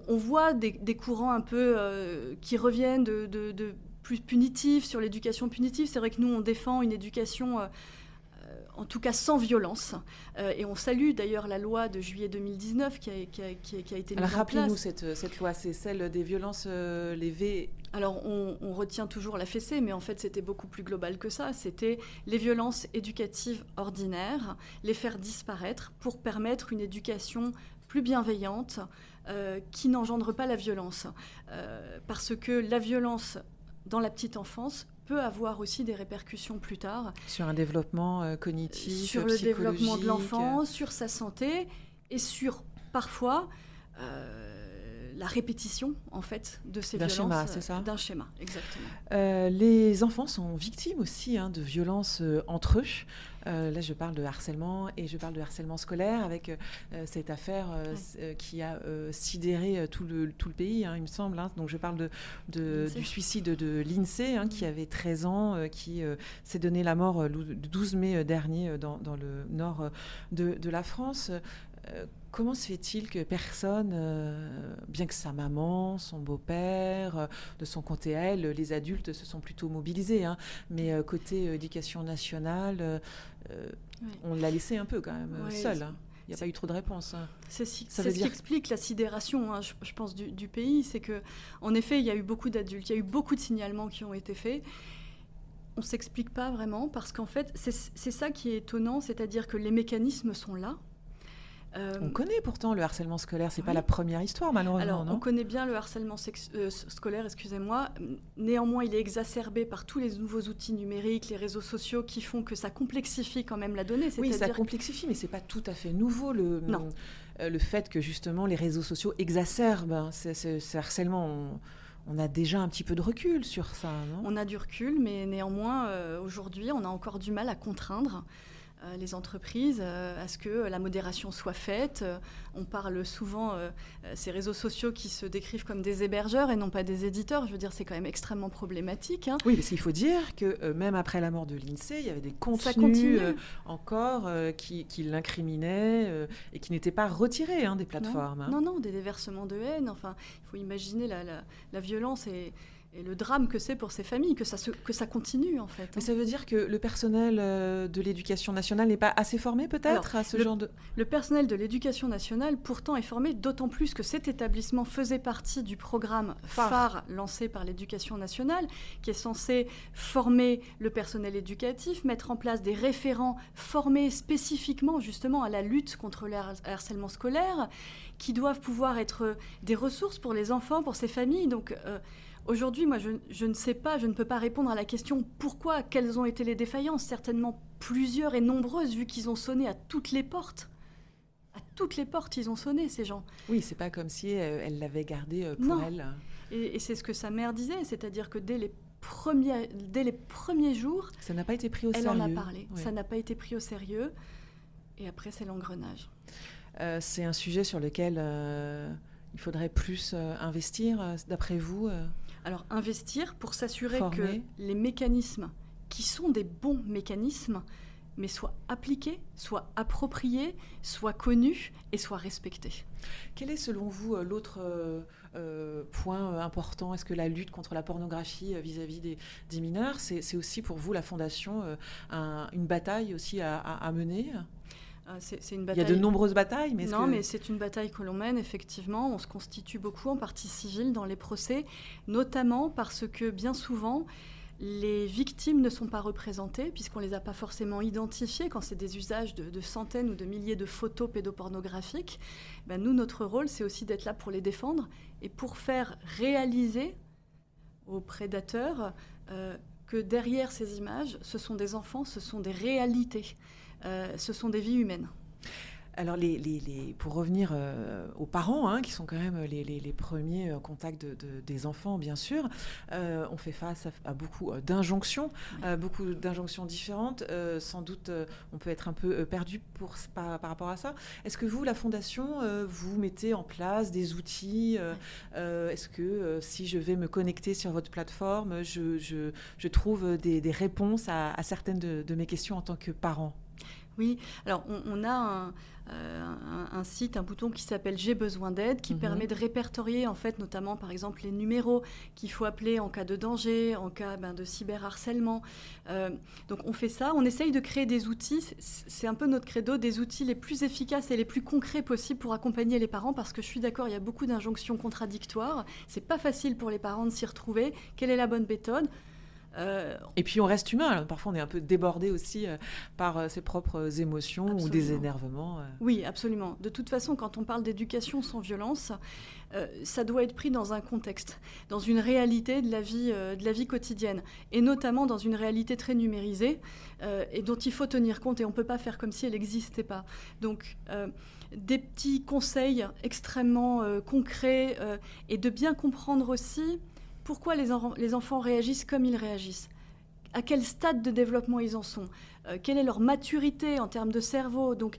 on, voit des, courants un peu qui reviennent de, de plus punitifs sur l'éducation punitive. C'est vrai que nous, on défend une éducation en tout cas sans violence. Euh, et on salue d'ailleurs la loi de juillet 2019 qui a, qui a, qui a, été mise en place. Rappelez-nous cette, cette, loi, c'est celle des violences euh, levées. Alors on, retient toujours la fessée, mais en fait c'était beaucoup plus global que ça. C'était les violences éducatives ordinaires, les faire disparaître pour permettre une éducation plus bienveillante euh, qui n'engendre pas la violence. parce que la violence dans la petite enfance peut avoir aussi des répercussions plus tard. Sur un développement euh, cognitif, Sur le développement de l'enfant, sur sa santé et sur parfois euh, la répétition en fait de ces violences. D'un schéma, c'est ça D'un schéma, exactement. Euh, les enfants sont victimes aussi hein, de violences entre eux. Euh, là, je parle de harcèlement et je parle de harcèlement scolaire avec euh, cette affaire euh, qui a sidéré tout le, tout le pays, hein, il me semble. Hein. Donc, je parle de, du suicide de l'INSEE, qui mm. avait 13 ans, qui s'est donné la mort le 12 mai dernier dans, dans le nord de, de la France. Comment se fait-il que personne, bien que sa maman, son beau-père, de son côté elle, les adultes se sont plutôt mobilisés, mais côté éducation nationale, euh, on l'a laissé un peu quand même seul. Hein. Il n'y a pas eu trop de réponses. Hein. C'est ce qui explique la sidération, hein, je, pense, du, pays. C'est que, en effet, il y a eu beaucoup d'adultes, il y a eu beaucoup de signalements qui ont été faits. On ne s'explique pas vraiment parce qu'en fait, c'est ça qui est étonnant, c'est-à-dire que les mécanismes sont là, euh, on connaît pourtant le harcèlement scolaire, c'est pas la première histoire malheureusement. Alors, on connaît bien le harcèlement euh, scolaire, excusez-moi. Néanmoins, il est exacerbé par tous les nouveaux outils numériques, les réseaux sociaux qui font que ça complexifie quand même la donnée. Oui, ça complexifie, mais c'est pas tout à fait nouveau le, euh, le fait que justement les réseaux sociaux exacerbent hein, ce, harcèlement. On, a déjà un petit peu de recul sur ça, non? On a du recul, mais néanmoins, aujourd'hui, on a encore du mal à contraindre. Euh, les entreprises euh, à ce que la modération soit faite. Euh, on parle souvent ces réseaux sociaux qui se décrivent comme des hébergeurs et non pas des éditeurs. Je veux dire, c'est quand même extrêmement problématique. Hein. Oui, parce qu'il faut dire que même après la mort de l'INSEE, il y avait des contenus encore qui, l'incriminaient et qui n'étaient pas retirés hein, des plateformes. Hein. Non. non, des déversements de haine. Enfin, il faut imaginer la, la violence et et le drame que c'est pour ces familles, que ça, se, que ça continue en fait. Mais ça veut dire que le personnel euh, de l'éducation nationale n'est pas assez formé peut-être à ce le, genre de... Le personnel de l'éducation nationale pourtant est formé, d'autant plus que cet établissement faisait partie du programme phare, phare lancé par l'éducation nationale, qui est censé former le personnel éducatif, mettre en place des référents formés spécifiquement justement à la lutte contre le harcèlement scolaire, qui doivent pouvoir être des ressources pour les enfants, pour ces familles. Donc euh, Aujourd'hui, moi, je, je, ne sais pas, je ne peux pas répondre à la question pourquoi, quelles ont été les défaillances. Certainement plusieurs et nombreuses, vu qu'ils ont sonné à toutes les portes. À toutes les portes, ils ont sonné, ces gens. Oui, c'est pas comme si euh, elle l'avait gardé euh, pour non. elle. Et, et c'est ce que sa mère disait, c'est-à-dire que dès les premiers, dès les premiers jours, ça n'a pas été pris au elle sérieux. en a parlé. Ça n'a pas été pris au sérieux. Et après, c'est l'engrenage. Euh, c'est un sujet sur lequel il faudrait plus investir, d'après vous Alors, investir pour s'assurer que les mécanismes qui sont des bons mécanismes, mais soient appliqués, soient appropriés, soient connus et soient respectés. Quel est selon vous l'autre euh, point important? Est-ce que la lutte contre la pornographie vis-à-vis -vis des, des, mineurs, c'est aussi pour vous, la Fondation, euh, un, une bataille aussi à, à, à mener? C'est une bataille... Il y a de nombreuses batailles, mais non, que... mais c'est une bataille que l'on mène effectivement. On se constitue beaucoup en partie civile dans les procès, notamment parce que bien souvent les victimes ne sont pas représentées puisqu'on ne les a pas forcément identifiées quand c'est des usages de, de, centaines ou de milliers de photos pédopornographiques. Ben nous, notre rôle, c'est aussi d'être là pour les défendre et pour faire réaliser aux prédateurs euh, que derrière ces images, ce sont des enfants, ce sont des réalités, ce sont des vies humaines. Alors, les, les, les, pour revenir euh, aux parents, hein, qui sont quand même les, premiers euh, contacts de, de, des enfants, bien sûr, euh, on fait face à, à beaucoup d'injonctions, beaucoup d'injonctions différentes. sans doute, on peut être un peu perdu pour, par, par, rapport à ça. Est-ce que vous, la Fondation, vous mettez en place des outils. Est-ce que si je vais me connecter sur votre plateforme, je, je, je trouve des, des réponses à, à certaines de, de mes questions en tant que parent? Oui, alors on, on a un, euh, un, un, site, un bouton qui s'appelle J'ai besoin d'aide, qui mmh. permet de répertorier en fait notamment par exemple les numéros qu'il faut appeler en cas de danger, en cas ben, de cyberharcèlement. Euh, donc on fait ça, on essaye de créer des outils, c'est un peu notre credo, des outils les plus efficaces et les plus concrets possibles pour accompagner les parents parce que je suis d'accord, il y a beaucoup d'injonctions contradictoires, c'est pas facile pour les parents de s'y retrouver, quelle est la bonne méthode? Euh, et puis on reste humain, alors parfois on est un peu débordé aussi euh, par euh, ses propres émotions absolument. ou des énervements. Oui, absolument. De toute façon, quand on parle d'éducation sans violence, ça doit être pris dans un contexte, dans une réalité de la vie, de la vie quotidienne, et notamment dans une réalité très numérisée et dont il faut tenir compte, et on ne peut pas faire comme si elle n'existait pas. Donc des petits conseils extrêmement concrets et de bien comprendre aussi pourquoi les, en les, enfants réagissent comme ils réagissent à quel stade de développement ils en sont, euh, quelle est leur maturité en termes de cerveau, donc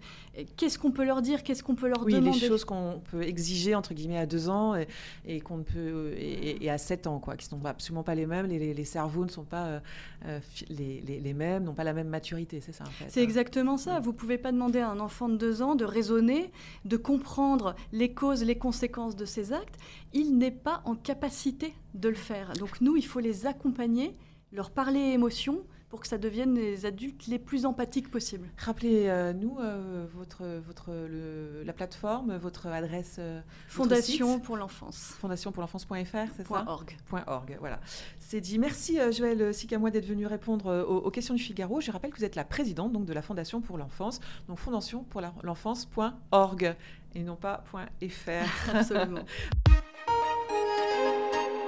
qu'est-ce qu'on peut leur dire, qu'est-ce qu'on peut leur oui, demander? Oui, les choses qu'on peut exiger entre guillemets à deux ans et, et qu'on peut et, et, à sept ans, quoi, qui ne sont absolument pas les mêmes, les, les, les cerveaux ne sont pas euh, les, les, mêmes, n'ont pas la même maturité, c'est ça en fait. C'est exactement ça. Vous pouvez pas demander à un enfant de deux ans de raisonner, de comprendre les causes, les conséquences de ses actes. Il n'est pas en capacité de le faire. Donc nous, il faut les accompagner leur parler émotion pour que ça devienne les adultes les plus empathiques possibles. Rappelez-nous euh, votre, votre, le, la plateforme, votre adresse. Euh, Fondation pour l'enfance. Fondation pour l'enfance.fr, c'est ça .org. .org, voilà. C'est dit. Merci euh, Joël Sicamois d'être venu répondre euh, aux, aux, questions du Figaro. Je rappelle que vous êtes la présidente donc, de la Fondation pour l'enfance, donc fondation pour l'enfance.org et non pas .fr. [LAUGHS] Absolument. [LAUGHS]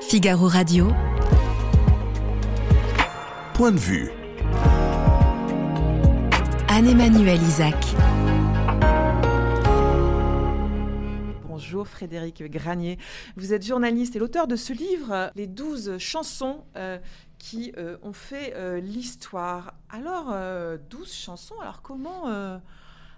Figaro Radio point de vue. Anne-Emmanuel Isaac. Bonjour Frédéric Granier. Vous êtes journaliste et l'auteur de ce livre, Les 12 chansons euh, qui euh, ont fait euh, l'histoire. Alors, 12 euh, chansons, alors comment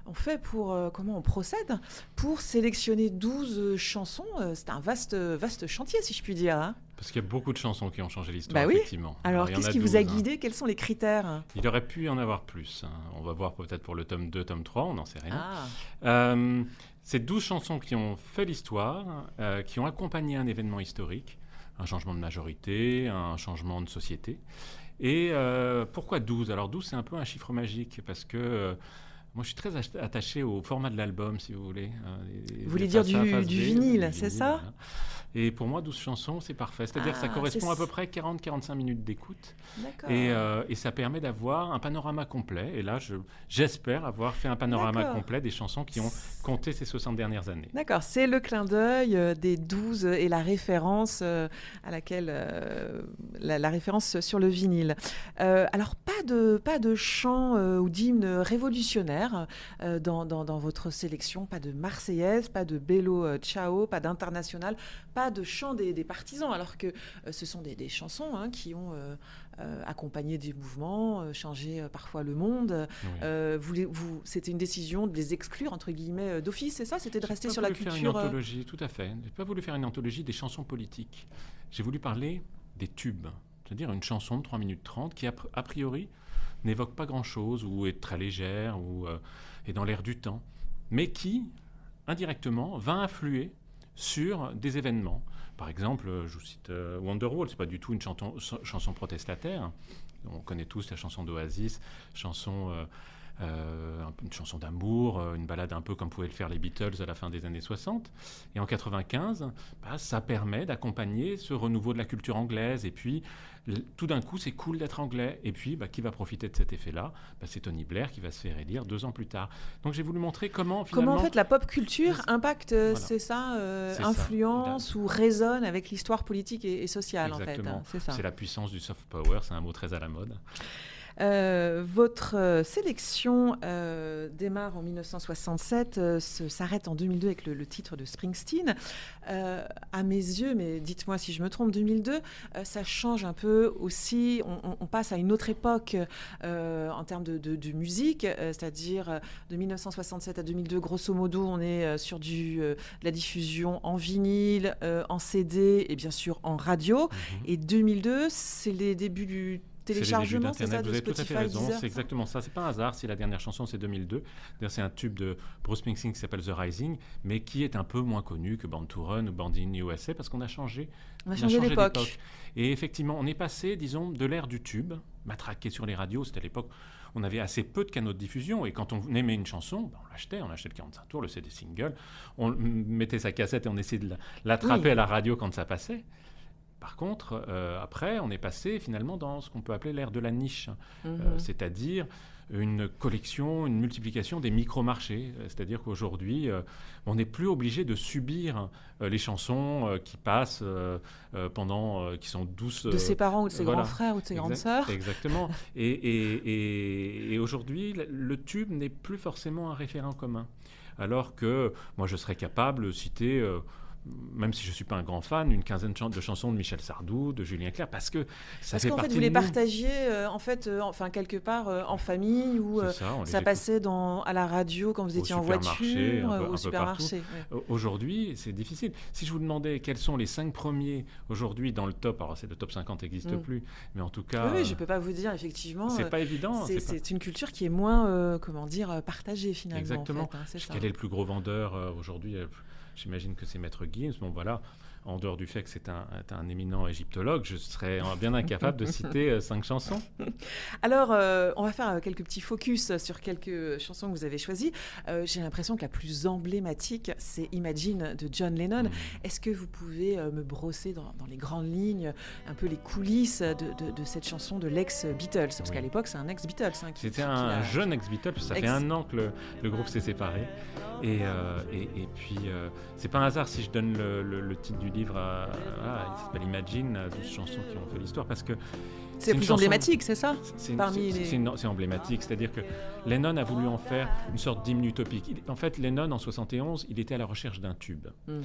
on fait pour euh, comment on procède pour sélectionner 12 chansons euh, C'est un vaste vaste chantier si je puis dire. Hein Parce qu'il y a beaucoup de chansons qui ont changé l'histoire bah oui. effectivement. Alors, Alors qu'est-ce qui 12, vous a guidé hein. Quels sont les critères? Il aurait pu y en avoir plus. Hein. On va voir peut-être pour le tome 2, tome 3, on n'en sait rien. Ah. Euh, c'est 12 chansons qui ont fait l'histoire, euh, qui ont accompagné un événement historique. un changement de majorité, un changement de société. Et euh, pourquoi 12 Alors 12, c'est un peu un chiffre magique parce que euh, moi, je suis très attaché au format de l'album, si vous voulez. Hein, vous voulez dire du, vinyle, c'est ça? Et pour moi, 12 chansons, c'est parfait. C'est-à-dire que ça ah, correspond à peu près 40-45 minutes d'écoute. Et, euh, et, ça permet d'avoir un panorama complet. Et là, j'espère avoir fait un panorama complet des chansons qui ont compté ces 60 dernières années. D'accord, c'est le clin d'œil euh, des 12 et la référence euh, à laquelle... La, référence sur le vinyle. alors, pas de, pas de chant ou d'hymne révolutionnaire euh, dans, votre sélection. Pas de Marseillaise, pas de Bello Ciao, pas d'international, pas de chant des, partisans, alors que euh, ce sont des, chansons hein, qui ont accompagné des mouvements, changé parfois le monde. vous, vous, C'était une décision de les exclure, entre guillemets, d'office, c'est ça? C'était de rester sur la culture faire une anthologie, tout à fait. Je n'ai pas voulu faire une anthologie des chansons politiques. J'ai voulu parler des tubes, c'est-à-dire une chanson de 3 minutes 30 qui, a priori, n'évoque pas grand-chose ou est très légère ou euh, est dans l'air du temps, mais qui, indirectement, va influer sur des événements. Par exemple, je vous cite euh, Wonderwall, c'est pas du tout une chanson, chanson protestataire. On connaît tous la chanson d'Oasis, chanson euh, une chanson d'amour, euh, une balade un peu comme pouvaient le faire les Beatles à la fin des années 60. Et en 95, bah, ça permet d'accompagner ce renouveau de la culture anglaise. Et puis, tout d'un coup, c'est cool d'être anglais. Et puis, bah, qui va profiter de cet effet-là? Bah, C'est Tony Blair qui va se faire élire deux ans plus tard. Donc, j'ai voulu montrer comment finalement... Comment en fait la pop culture impacte, euh, c'est ça, influence ou résonne avec l'histoire politique et, sociale Exactement. en fait. Hein, c'est la puissance du soft power, c'est un mot très à la mode. Euh, votre euh, sélection euh, démarre en 1967, s'arrête en 2002 avec le, titre de Springsteen. à mes yeux, mais dites-moi si je me trompe, 2002, ça change un peu aussi. On, passe à une autre époque en termes de, musique, c'est-à-dire de 1967 à 2002, grosso modo, on est sur du, la diffusion en vinyle, en CD et bien sûr en radio. Mhm. Et 2002, c'est les débuts du téléchargement, c'est ça, Vous avez tout à fait raison, c'est exactement ça. C'est pas un hasard si la dernière chanson c'est 2002. C'est un tube de Bruce Springsteen qui s'appelle The Rising, mais qui est un peu moins connu que Band to Run ou Band in USA parce qu'on a changé, on a changé, d'époque. Et effectivement, on est passé, disons, de l'ère du tube, matraqué sur les radios. C'était à l'époque on avait assez peu de canaux de diffusion et quand on aimait une chanson, ben, on l'achetait, on achetait le 45 tours, le CD single, on mettait sa cassette et on essayait de l'attraper à la radio quand ça passait. Par contre, euh, après, on est passé finalement dans ce qu'on peut appeler l'ère de la niche, euh, mhm. c'est-à-dire une collection, une multiplication des micro-marchés. Euh, c'est-à-dire qu'aujourd'hui, on n'est plus obligé de subir les chansons qui passent pendant, qui sont douces. De ses parents ou de ses grands frères ou de ses grandes sœurs. Exactement. [LAUGHS] et, et aujourd'hui, le tube n'est plus forcément un référent commun. Alors que moi, je serais capable de citer même si je ne suis pas un grand fan, une quinzaine de chansons de Michel Sardou, de Julien Clerc, parce que ça parce fait qu'en fait, vous les partagiez, euh, en fait, euh, enfin, quelque part euh, en famille, ou ça, passait dans, à la radio quand vous étiez en voiture, au supermarché. Aujourd'hui, c'est difficile. Si je vous demandais quels sont les cinq premiers aujourd'hui dans le top, alors c'est le top 50 n'existe mm. plus, mais en tout cas... Oui, je ne peux pas vous dire, effectivement. C'est pas évident. C'est une culture qui est moins, comment dire, partagée finalement. Exactement. Hein, quel est le plus gros vendeur aujourd'hui J'imagine que c'est Maître Gims. Bon, voilà en dehors du fait que c'est un, un, éminent égyptologue, je serais bien incapable de citer euh, cinq chansons. [LAUGHS] Alors, euh, on va faire euh, quelques petits focus sur quelques chansons que vous avez choisies. J'ai l'impression que la plus emblématique, c'est Imagine de John Lennon. Hmm. Est-ce que vous pouvez me brosser dans, les grandes lignes un peu les coulisses de, cette chanson de l'ex-Beatles? Parce qu'à l'époque, c'est un ex-Beatles. Hein, C'était un jeune ex-Beatles, ça fait un an que le, groupe s'est séparé. Et, et, puis, c'est pas un hasard si je donne le, le titre du livre, il s'appelle Imagine, 12 chansons qui ont fait l'histoire, parce que c'est plus emblématique, c'est ça C'est emblématique, c'est-à-dire que Lennon a voulu en faire une sorte d'hymne utopique. En fait, Lennon, en 71, il était à la recherche d'un tube. Hmm.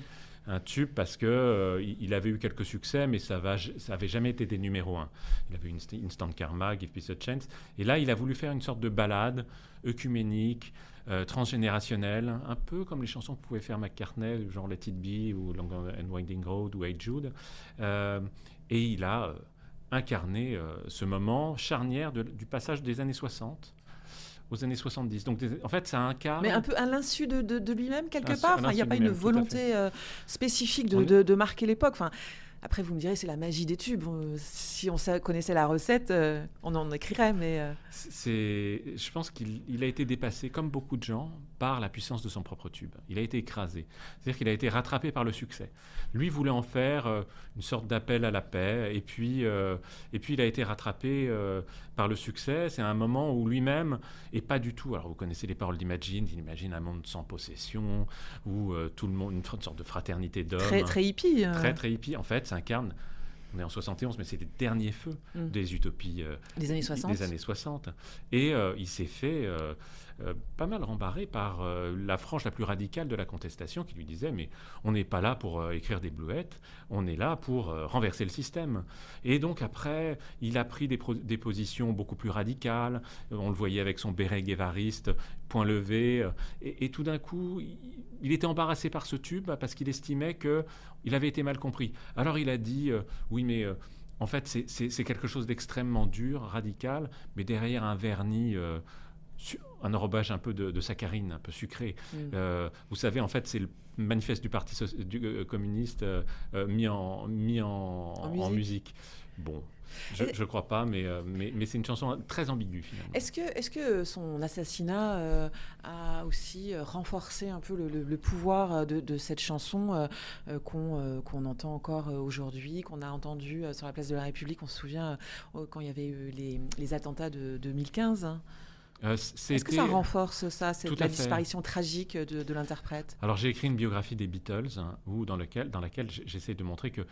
Un tube parce que euh, il avait eu quelques succès, mais ça n'avait jamais été des numéros 1. Il avait une Instant Karma, Give Peace a Chance. Et là, il a voulu faire une sorte de balade œcuménique, euh, transgénérationnelle, un peu comme les chansons que pouvait faire McCartney, genre Let It Be ou Long and Winding Road ou Hey Jude. Euh, et il a euh, ce moment charnière du passage des années 60 aux années 70. Donc, en fait, un cas. Mais un peu à l'insu de, lui-même, quelque part? Il n'y a pas une volonté euh, spécifique de, marquer l'époque. Enfin, après, vous me direz, c'est la magie des tubes. Si on connaissait la recette, on en écrirait, mais... C'est, je pense qu'il a été dépassé, comme beaucoup de gens, par la puissance de son propre tube. Il a été écrasé. C'est-à-dire qu'il a été rattrapé par le succès. Lui voulait en faire une sorte d'appel à la paix, et puis, et puis il a été rattrapé par le succès. C'est un moment où lui-même, et pas du tout, alors vous connaissez les paroles d'Imagine, il imagine un monde sans possession, où euh, tout le monde, une sorte de fraternité d'hommes. Très, très hippie. Euh. Très, très hippie. En fait, ça incarne on est en 71, mais c'est les derniers feux mm. des utopies euh, des années 60. Des années 60. Et il s'est fait euh, pas mal rembarré par euh, la frange la plus radicale de la contestation qui lui disait mais on n'est pas là pour euh, écrire des bluettes, on est là pour renverser le système. Et donc après, il a pris des, des, positions beaucoup plus radicales, on le voyait avec son béret guévariste, point levé, et, tout d'un coup, il, était embarrassé par ce tube parce qu'il estimait qu'il avait été mal compris. Alors il a dit oui mais... en fait, c'est quelque chose d'extrêmement dur, radical, mais derrière un vernis un enrobage un peu de, saccharine, un peu sucré. Mm. Euh, vous savez, en fait, c'est le manifeste du Parti du, euh, communiste euh, mis, en, mis en, musique. Bon, je ne crois pas, mais, mais, c'est une chanson très ambiguë finalement. Est-ce que, est que son assassinat a aussi renforcé un peu le, pouvoir de, cette chanson qu'on entend encore aujourd'hui, qu'on a entendu sur la place de la République On se souvient quand il y avait eu les, les attentats de 2015 euh, Est-ce que ça renforce ça, cette, la disparition tragique de, l'interprète? Alors j'ai écrit une biographie des Beatles hein, où, dans, lequel, dans laquelle j'essaie de montrer que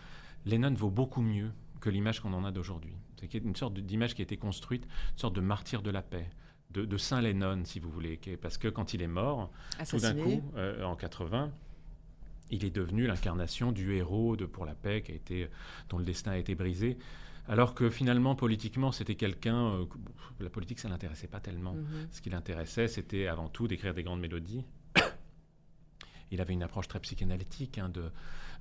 Lennon vaut beaucoup mieux que l'image qu'on en a d'aujourd'hui. C'est une sorte d'image qui a été construite, une sorte de martyr de la paix. De, Saint Lennon, si vous voulez, parce que quand il est mort, tout d'un coup, euh, en 80, il est devenu l'incarnation du héros de pour la paix, qui a été, dont le destin a été brisé. Alors que finalement, politiquement, c'était quelqu'un. Euh, la politique, ça ne l'intéressait pas tellement. Mhm. Ce qui l'intéressait, c'était avant tout d'écrire des grandes mélodies. Il avait une approche très psychanalytique hein,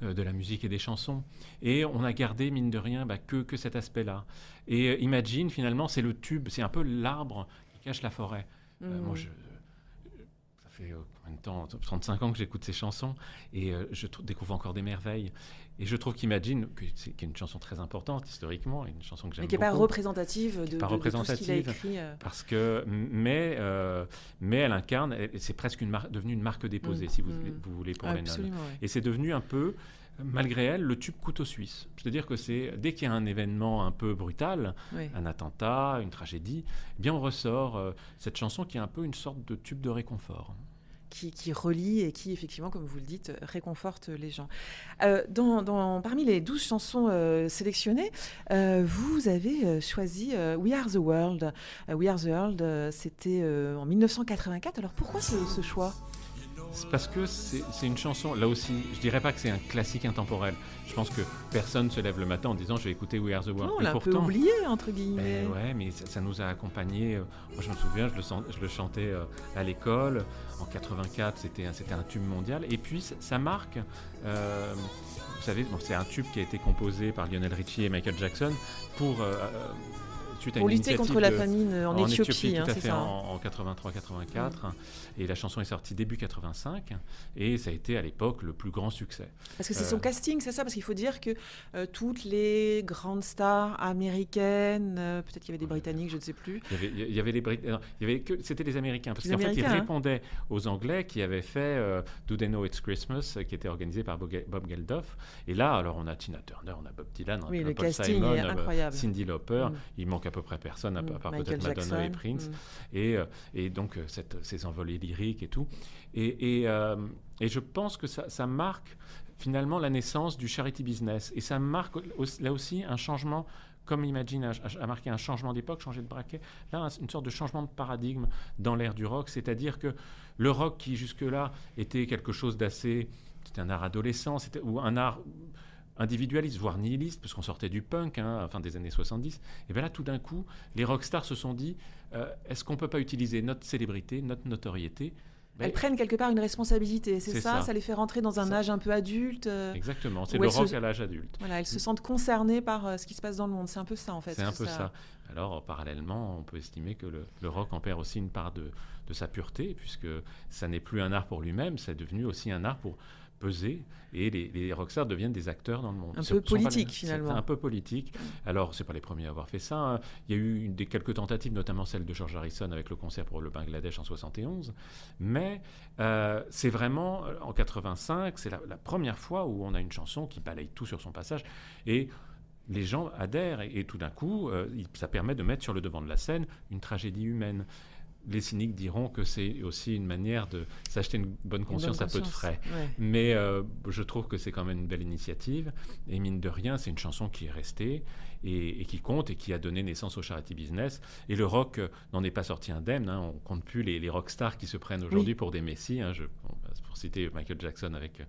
euh, de, la musique et des chansons. Et on a gardé, mine de rien, bah, que, cet aspect-là. Et euh, Imagine, finalement, c'est le tube, c'est un peu l'arbre qui cache la forêt. moi, mhm. je, ça fait combien de temps 35 ans que j'écoute ces chansons et je découvre encore des merveilles. Et je trouve qu'Imagine, qui est une chanson très importante historiquement, une chanson que j'aime beaucoup. Mais qui n'est pas représentative de, pas représentative, tout ce qu'il a écrit. Euh. Parce que, mais, euh, mais elle incarne, c'est presque une devenu une marque déposée, mm, si vous, mm. vous, voulez, pour Lennon. Et c'est devenu un peu, malgré elle, le tube couteau suisse. C'est-à-dire que c'est dès qu'il y a un événement un peu brutal, un attentat, une tragédie, eh bien on ressort euh, cette chanson qui est un peu une sorte de tube de réconfort qui, relie et qui, effectivement, comme vous le dites, réconforte les gens. Euh, dans, parmi les douze chansons euh, sélectionnées, euh, vous avez choisi We Are the World. We Are the World, c'était en 1984. Alors pourquoi ce choix? C'est parce que c'est une chanson, là aussi, je dirais pas que c'est un classique intemporel. Je pense que personne se lève le matin en disant je vais écouter We Are the World. Non, on l'a un peu oublié, entre guillemets. Mais ouais, mais ça, nous a accompagnés. Euh, moi, je me souviens, je le, je le chantais euh, à l'école. En 84, c'était un tube mondial. Et puis, ça marque. Euh, vous savez, c'est un tube qui a été composé par Lionel Richie et Michael Jackson pour pour lutter contre la famine en, Éthiopie. tout à fait, en, 83-84. Et la chanson est sortie début 85. Et ça a été à l'époque le plus grand succès. Parce que c'est son euh, casting, c'est ça? Parce qu'il faut dire que euh, toutes les grandes stars américaines, euh, peut-être qu'il y avait des Britanniques, je ne sais plus. Il y avait, il y avait les il y avait que c'était les Américains. Parce qu'en fait, ils hein. répondaient aux Anglais qui avaient fait Do They Know It's Christmas, qui était organisé par Bob Geldof. Et là, alors on a Tina Turner, on a Bob Dylan, on a Paul Simon, Cindy Lauper. Mm. Il manque à peu près personne, à, mm. part peut-être Madonna et Prince. Mm. Et, euh, et, donc, euh, cette, ces envolées lyriques et tout. Et, et, euh, et je pense que ça, ça, marque finalement la naissance du charity business. Et ça marque là aussi un changement comme Imagine a, marqué un changement d'époque, changer de braquet, là, une sorte de changement de paradigme dans l'ère du rock, c'est-à-dire que le rock qui jusque-là était quelque chose d'assez, c'était un art adolescent, ou un art individualiste, voire nihiliste, parce qu'on sortait du punk hein, à la fin des années 70, et bien là, tout d'un coup, les rockstars se sont dit, euh, est-ce qu'on ne peut pas utiliser notre célébrité, notre notoriété? Ben, elles prennent quelque part une responsabilité, c'est ça, ça, les fait rentrer dans un âge un peu adulte. Euh, Exactement, c'est le rock à l'âge adulte. Voilà, elles se sentent concernées par euh, ce qui se passe dans le monde, c'est un peu ça en fait. C'est un peu ça. Alors parallèlement, on peut estimer que le, rock en perd aussi une part de, de sa pureté, puisque ça n'est plus un art pour lui-même, c'est devenu aussi un art pour peser et les, les rockstars deviennent des acteurs dans le monde. Un peu les- politique, c'est finalement. Un peu politique. Alors, c'est pas les premiers à avoir fait ça. hein. Il y a eu des quelques tentatives, notamment celle de George Harrison avec le concert pour le Bangladesh en 71. Mais euh, c'est vraiment, euh, en 85, c'est la, la première fois où on a une chanson qui balaye tout sur son passage. Et les gens adhèrent et, et tout d'un coup, euh, ça permet de mettre sur le devant de la scène une tragédie humaine. Les cyniques diront que c'est aussi une manière de s'acheter une bonne Une bonne conscience à peu de frais. Ouais. Mais euh, je trouve que c'est quand même une belle initiative. Et mine de rien, c'est une chanson qui est restée et, et qui compte et qui a donné naissance au charity business. Et le rock euh, n'en est pas sorti indemne. hein. On compte plus les, les rockstars qui se prennent aujourd'hui pour des messies. hein. Je- bon, pour citer Michael Jackson avec euh,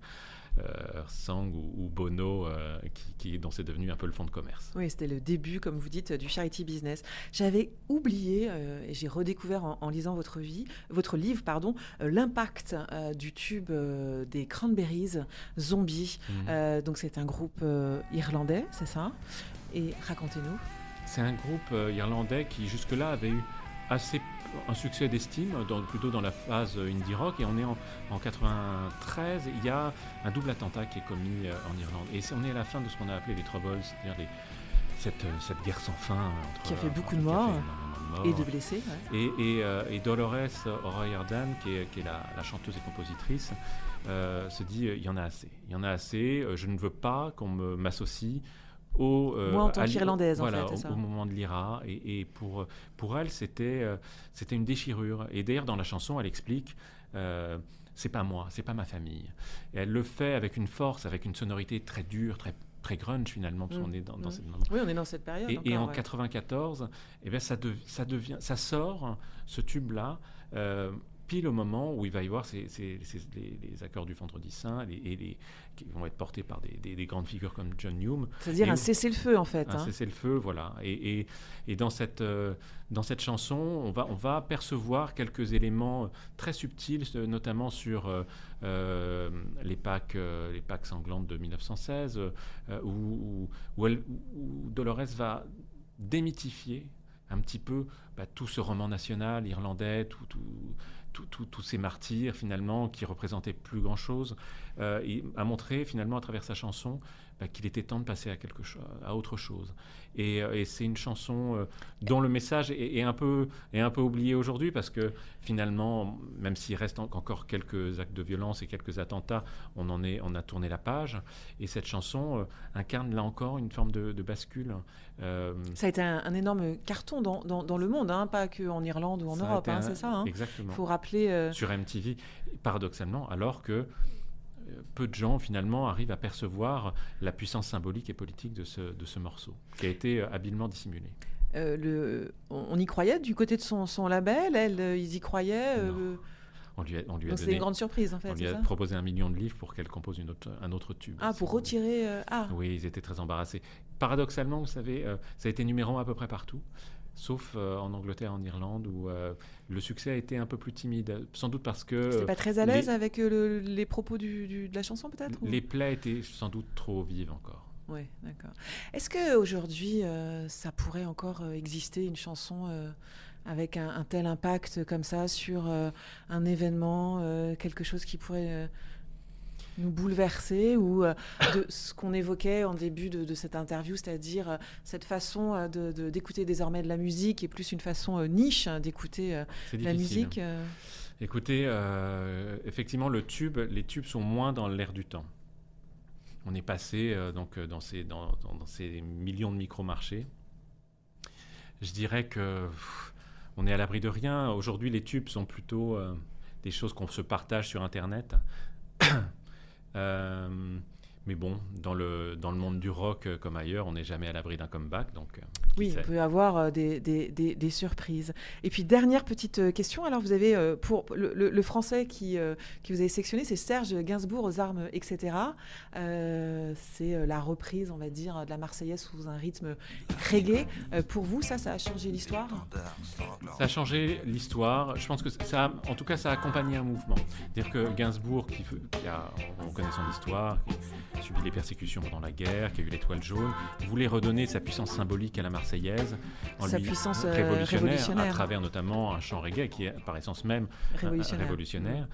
Sang ou, ou Bono, euh, qui, qui- dont c'est devenu un peu le fond de commerce. Oui, c'était le début, comme vous dites, du charity business. J'avais oublié, euh, et j'ai redécouvert en, en lisant votre, vie, votre livre, pardon, euh, l'impact euh, du tube euh, des Cranberries, Zombie. Mhm. Euh, donc c'est un groupe euh, irlandais, c'est ça? Et racontez-nous. C'est un groupe euh, irlandais qui jusque-là avait eu assez un succès d'estime, dans- plutôt dans la phase indie rock, et on est en, en 93, il y a un double attentat qui est commis euh, en Irlande. Et on est à la fin de ce qu'on a appelé les Troubles, c'est-à-dire cette, euh, cette guerre sans fin. Entre, Qui a fait beaucoup de morts. Et de blessés. ouais. Et, et, euh, et Dolores O'Riordan, qui est, qui est la, la chanteuse et compositrice, euh, se dit il y en a assez. Il y en a assez. je ne veux pas qu'on m'associe au. euh, Moi, en tant à l'I- qu'Irlandaise, en fait, au, ça. au moment de l'IRA. Et, et pour, pour elle, c'était euh, c'était une déchirure. Et d'ailleurs, dans la chanson, elle explique. euh, c'est pas moi, c'est pas ma famille. Et elle le fait avec une force, avec une sonorité très dure, très, très grunge finalement, parce Mm. qu'on est dans, dans Mm. ce moment. Oui, on est dans cette période. Et, en ouais. 94, eh bien, ça, dev- ça, devient, ça sort, ce tube-là, euh, pile au moment où il va y avoir ces, ces- ces- les, les accords du Vendredi Saint, les- et les, qui vont être portés par des, des- des grandes figures comme John Hume. C'est-à-dire un cessez-le-feu, en fait. Un hein. cessez-le-feu, voilà. Et, et- et dans, cette, euh, dans cette chanson, on va, on va percevoir quelques éléments euh, très subtils, euh, notamment sur euh, les, Pâques, les Pâques sanglantes de 1916, euh, euh, où, où- où elle- où Dolores va démythifier un petit peu bah, tout ce roman national irlandais, tout- tout- tous ces martyrs finalement qui représentaient plus grand-chose, euh, a montré finalement à travers sa chanson qu'il était temps de passer à quelque chose, à autre chose. Et, euh, et c'est une chanson euh, dont le message est, est un peu est un peu oublié aujourd'hui parce que finalement, même s'il reste en- encore quelques actes de violence et quelques attentats, on en est on a tourné la page. Et cette chanson euh, incarne là encore une forme de, de bascule. Euh, Ça a été un, un énorme carton dans, dans- dans le monde, hein, pas qu'en Irlande ou en Europe, hein, c'est ça Il Exactement. faut rappeler. euh, sur MTV, paradoxalement, alors que euh, peu de gens finalement arrivent à percevoir la puissance symbolique et politique de ce, de ce morceau, qui a été euh, habilement dissimulé. euh, le, on, y croyait du côté de son, son label, elle, euh, ils y croyaient. euh, On lui a, on lui a donc c'était donné, une grande surprise en fait. on lui c'est a ça proposé un million de livres pour qu'elle compose une autre- un autre tube. ah, pour retirer. euh, ah, Oui, ils étaient très embarrassés. Paradoxalement, vous savez, ça a été numéro un à peu près partout, sauf euh, en Angleterre, en Irlande, où euh, le succès a été un peu plus timide, sans doute parce que c'était euh, pas très à l'aise les- avec euh, le- les propos du- du- de la chanson peut-être ou- les plaies étaient sans doute trop vives encore. Oui, d'accord. Est-ce qu'aujourd'hui, ça pourrait encore euh, exister une chanson euh, avec un, un tel impact comme ça sur euh, un événement, euh, quelque chose qui pourrait euh, nous bouleverser ou euh, de ce qu'on évoquait en début de, de cette interview, c'est-à-dire euh, cette façon euh, de- de- d'écouter désormais de la musique et plus une façon niche hein, d'écouter la musique. Écoutez, euh, effectivement, le tube, les tubes sont moins dans l'air du temps. On est passé euh, donc dans ces, dans, dans- dans ces millions de micro-marchés. Je dirais que pff, on est à l'abri de rien. Aujourd'hui, les tubes sont plutôt euh, des choses qu'on se partage sur Internet. Euh, mais bon, dans le, dans le monde du rock euh, comme ailleurs, on n'est jamais à l'abri d'un comeback. Donc, euh, Oui, sait. on peut avoir euh, des, des- des- des surprises. Et puis, dernière petite question. Alors, vous avez, pour le, le- le français qui, qui vous avez sélectionné, c'est Serge Gainsbourg aux armes, etc. Euh, c'est la reprise, on va dire, de la Marseillaise sous un rythme reggae. Euh, pour vous, ça, ça a changé l'histoire? Ça a changé l'histoire. Je pense que ça, a- en tout cas, ça a accompagné un mouvement. C'est-à-dire que Gainsbourg, qui, qui a, on connaît son histoire, qui, subi les persécutions pendant la guerre, qui a eu l'étoile jaune, voulait redonner sa puissance symbolique à la Marseillaise, en sa puissance révolutionnaire, à travers notamment un chant reggae qui est par essence même révolutionnaire,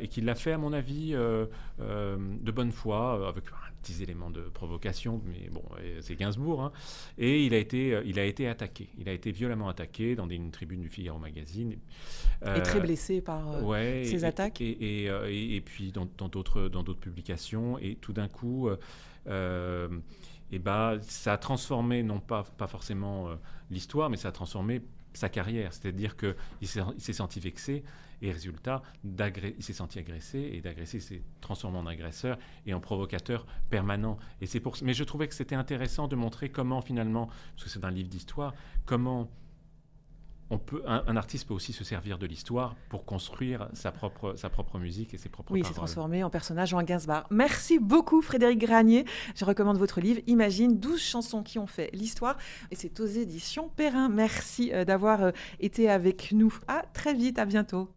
et qui l'a fait à mon avis de bonne foi, avec petits éléments de provocation, mais bon, c'est Gainsbourg. Hein. Et il a, été, euh, il a été attaqué. Il a été violemment attaqué dans une tribune du Figaro Magazine. et très euh, blessé par euh, ces attaques. Et, et, puis dans d'autres dans d'autres publications. Et tout d'un coup, et bah, ça a transformé, non pas, pas forcément l'histoire, mais ça a transformé sa carrière. C'est-à-dire qu'il s'est senti vexé et résultat, il s'est senti agressé et d'agresser s'est transformé en agresseur et en provocateur permanent. Et c'est pour, mais je trouvais que c'était intéressant de montrer comment finalement, parce que c'est un livre d'histoire, comment peut, un, artiste peut aussi se servir de l'histoire pour construire sa propre, sa propre musique et ses propres Oui, s'est transformé en personnage en Gainsbourg. Merci beaucoup Frédéric Granier. Je recommande votre livre Imagine 12 chansons qui ont fait l'histoire et c'est aux éditions Perrin. Merci euh, d'avoir euh, été avec nous. À très vite, à bientôt.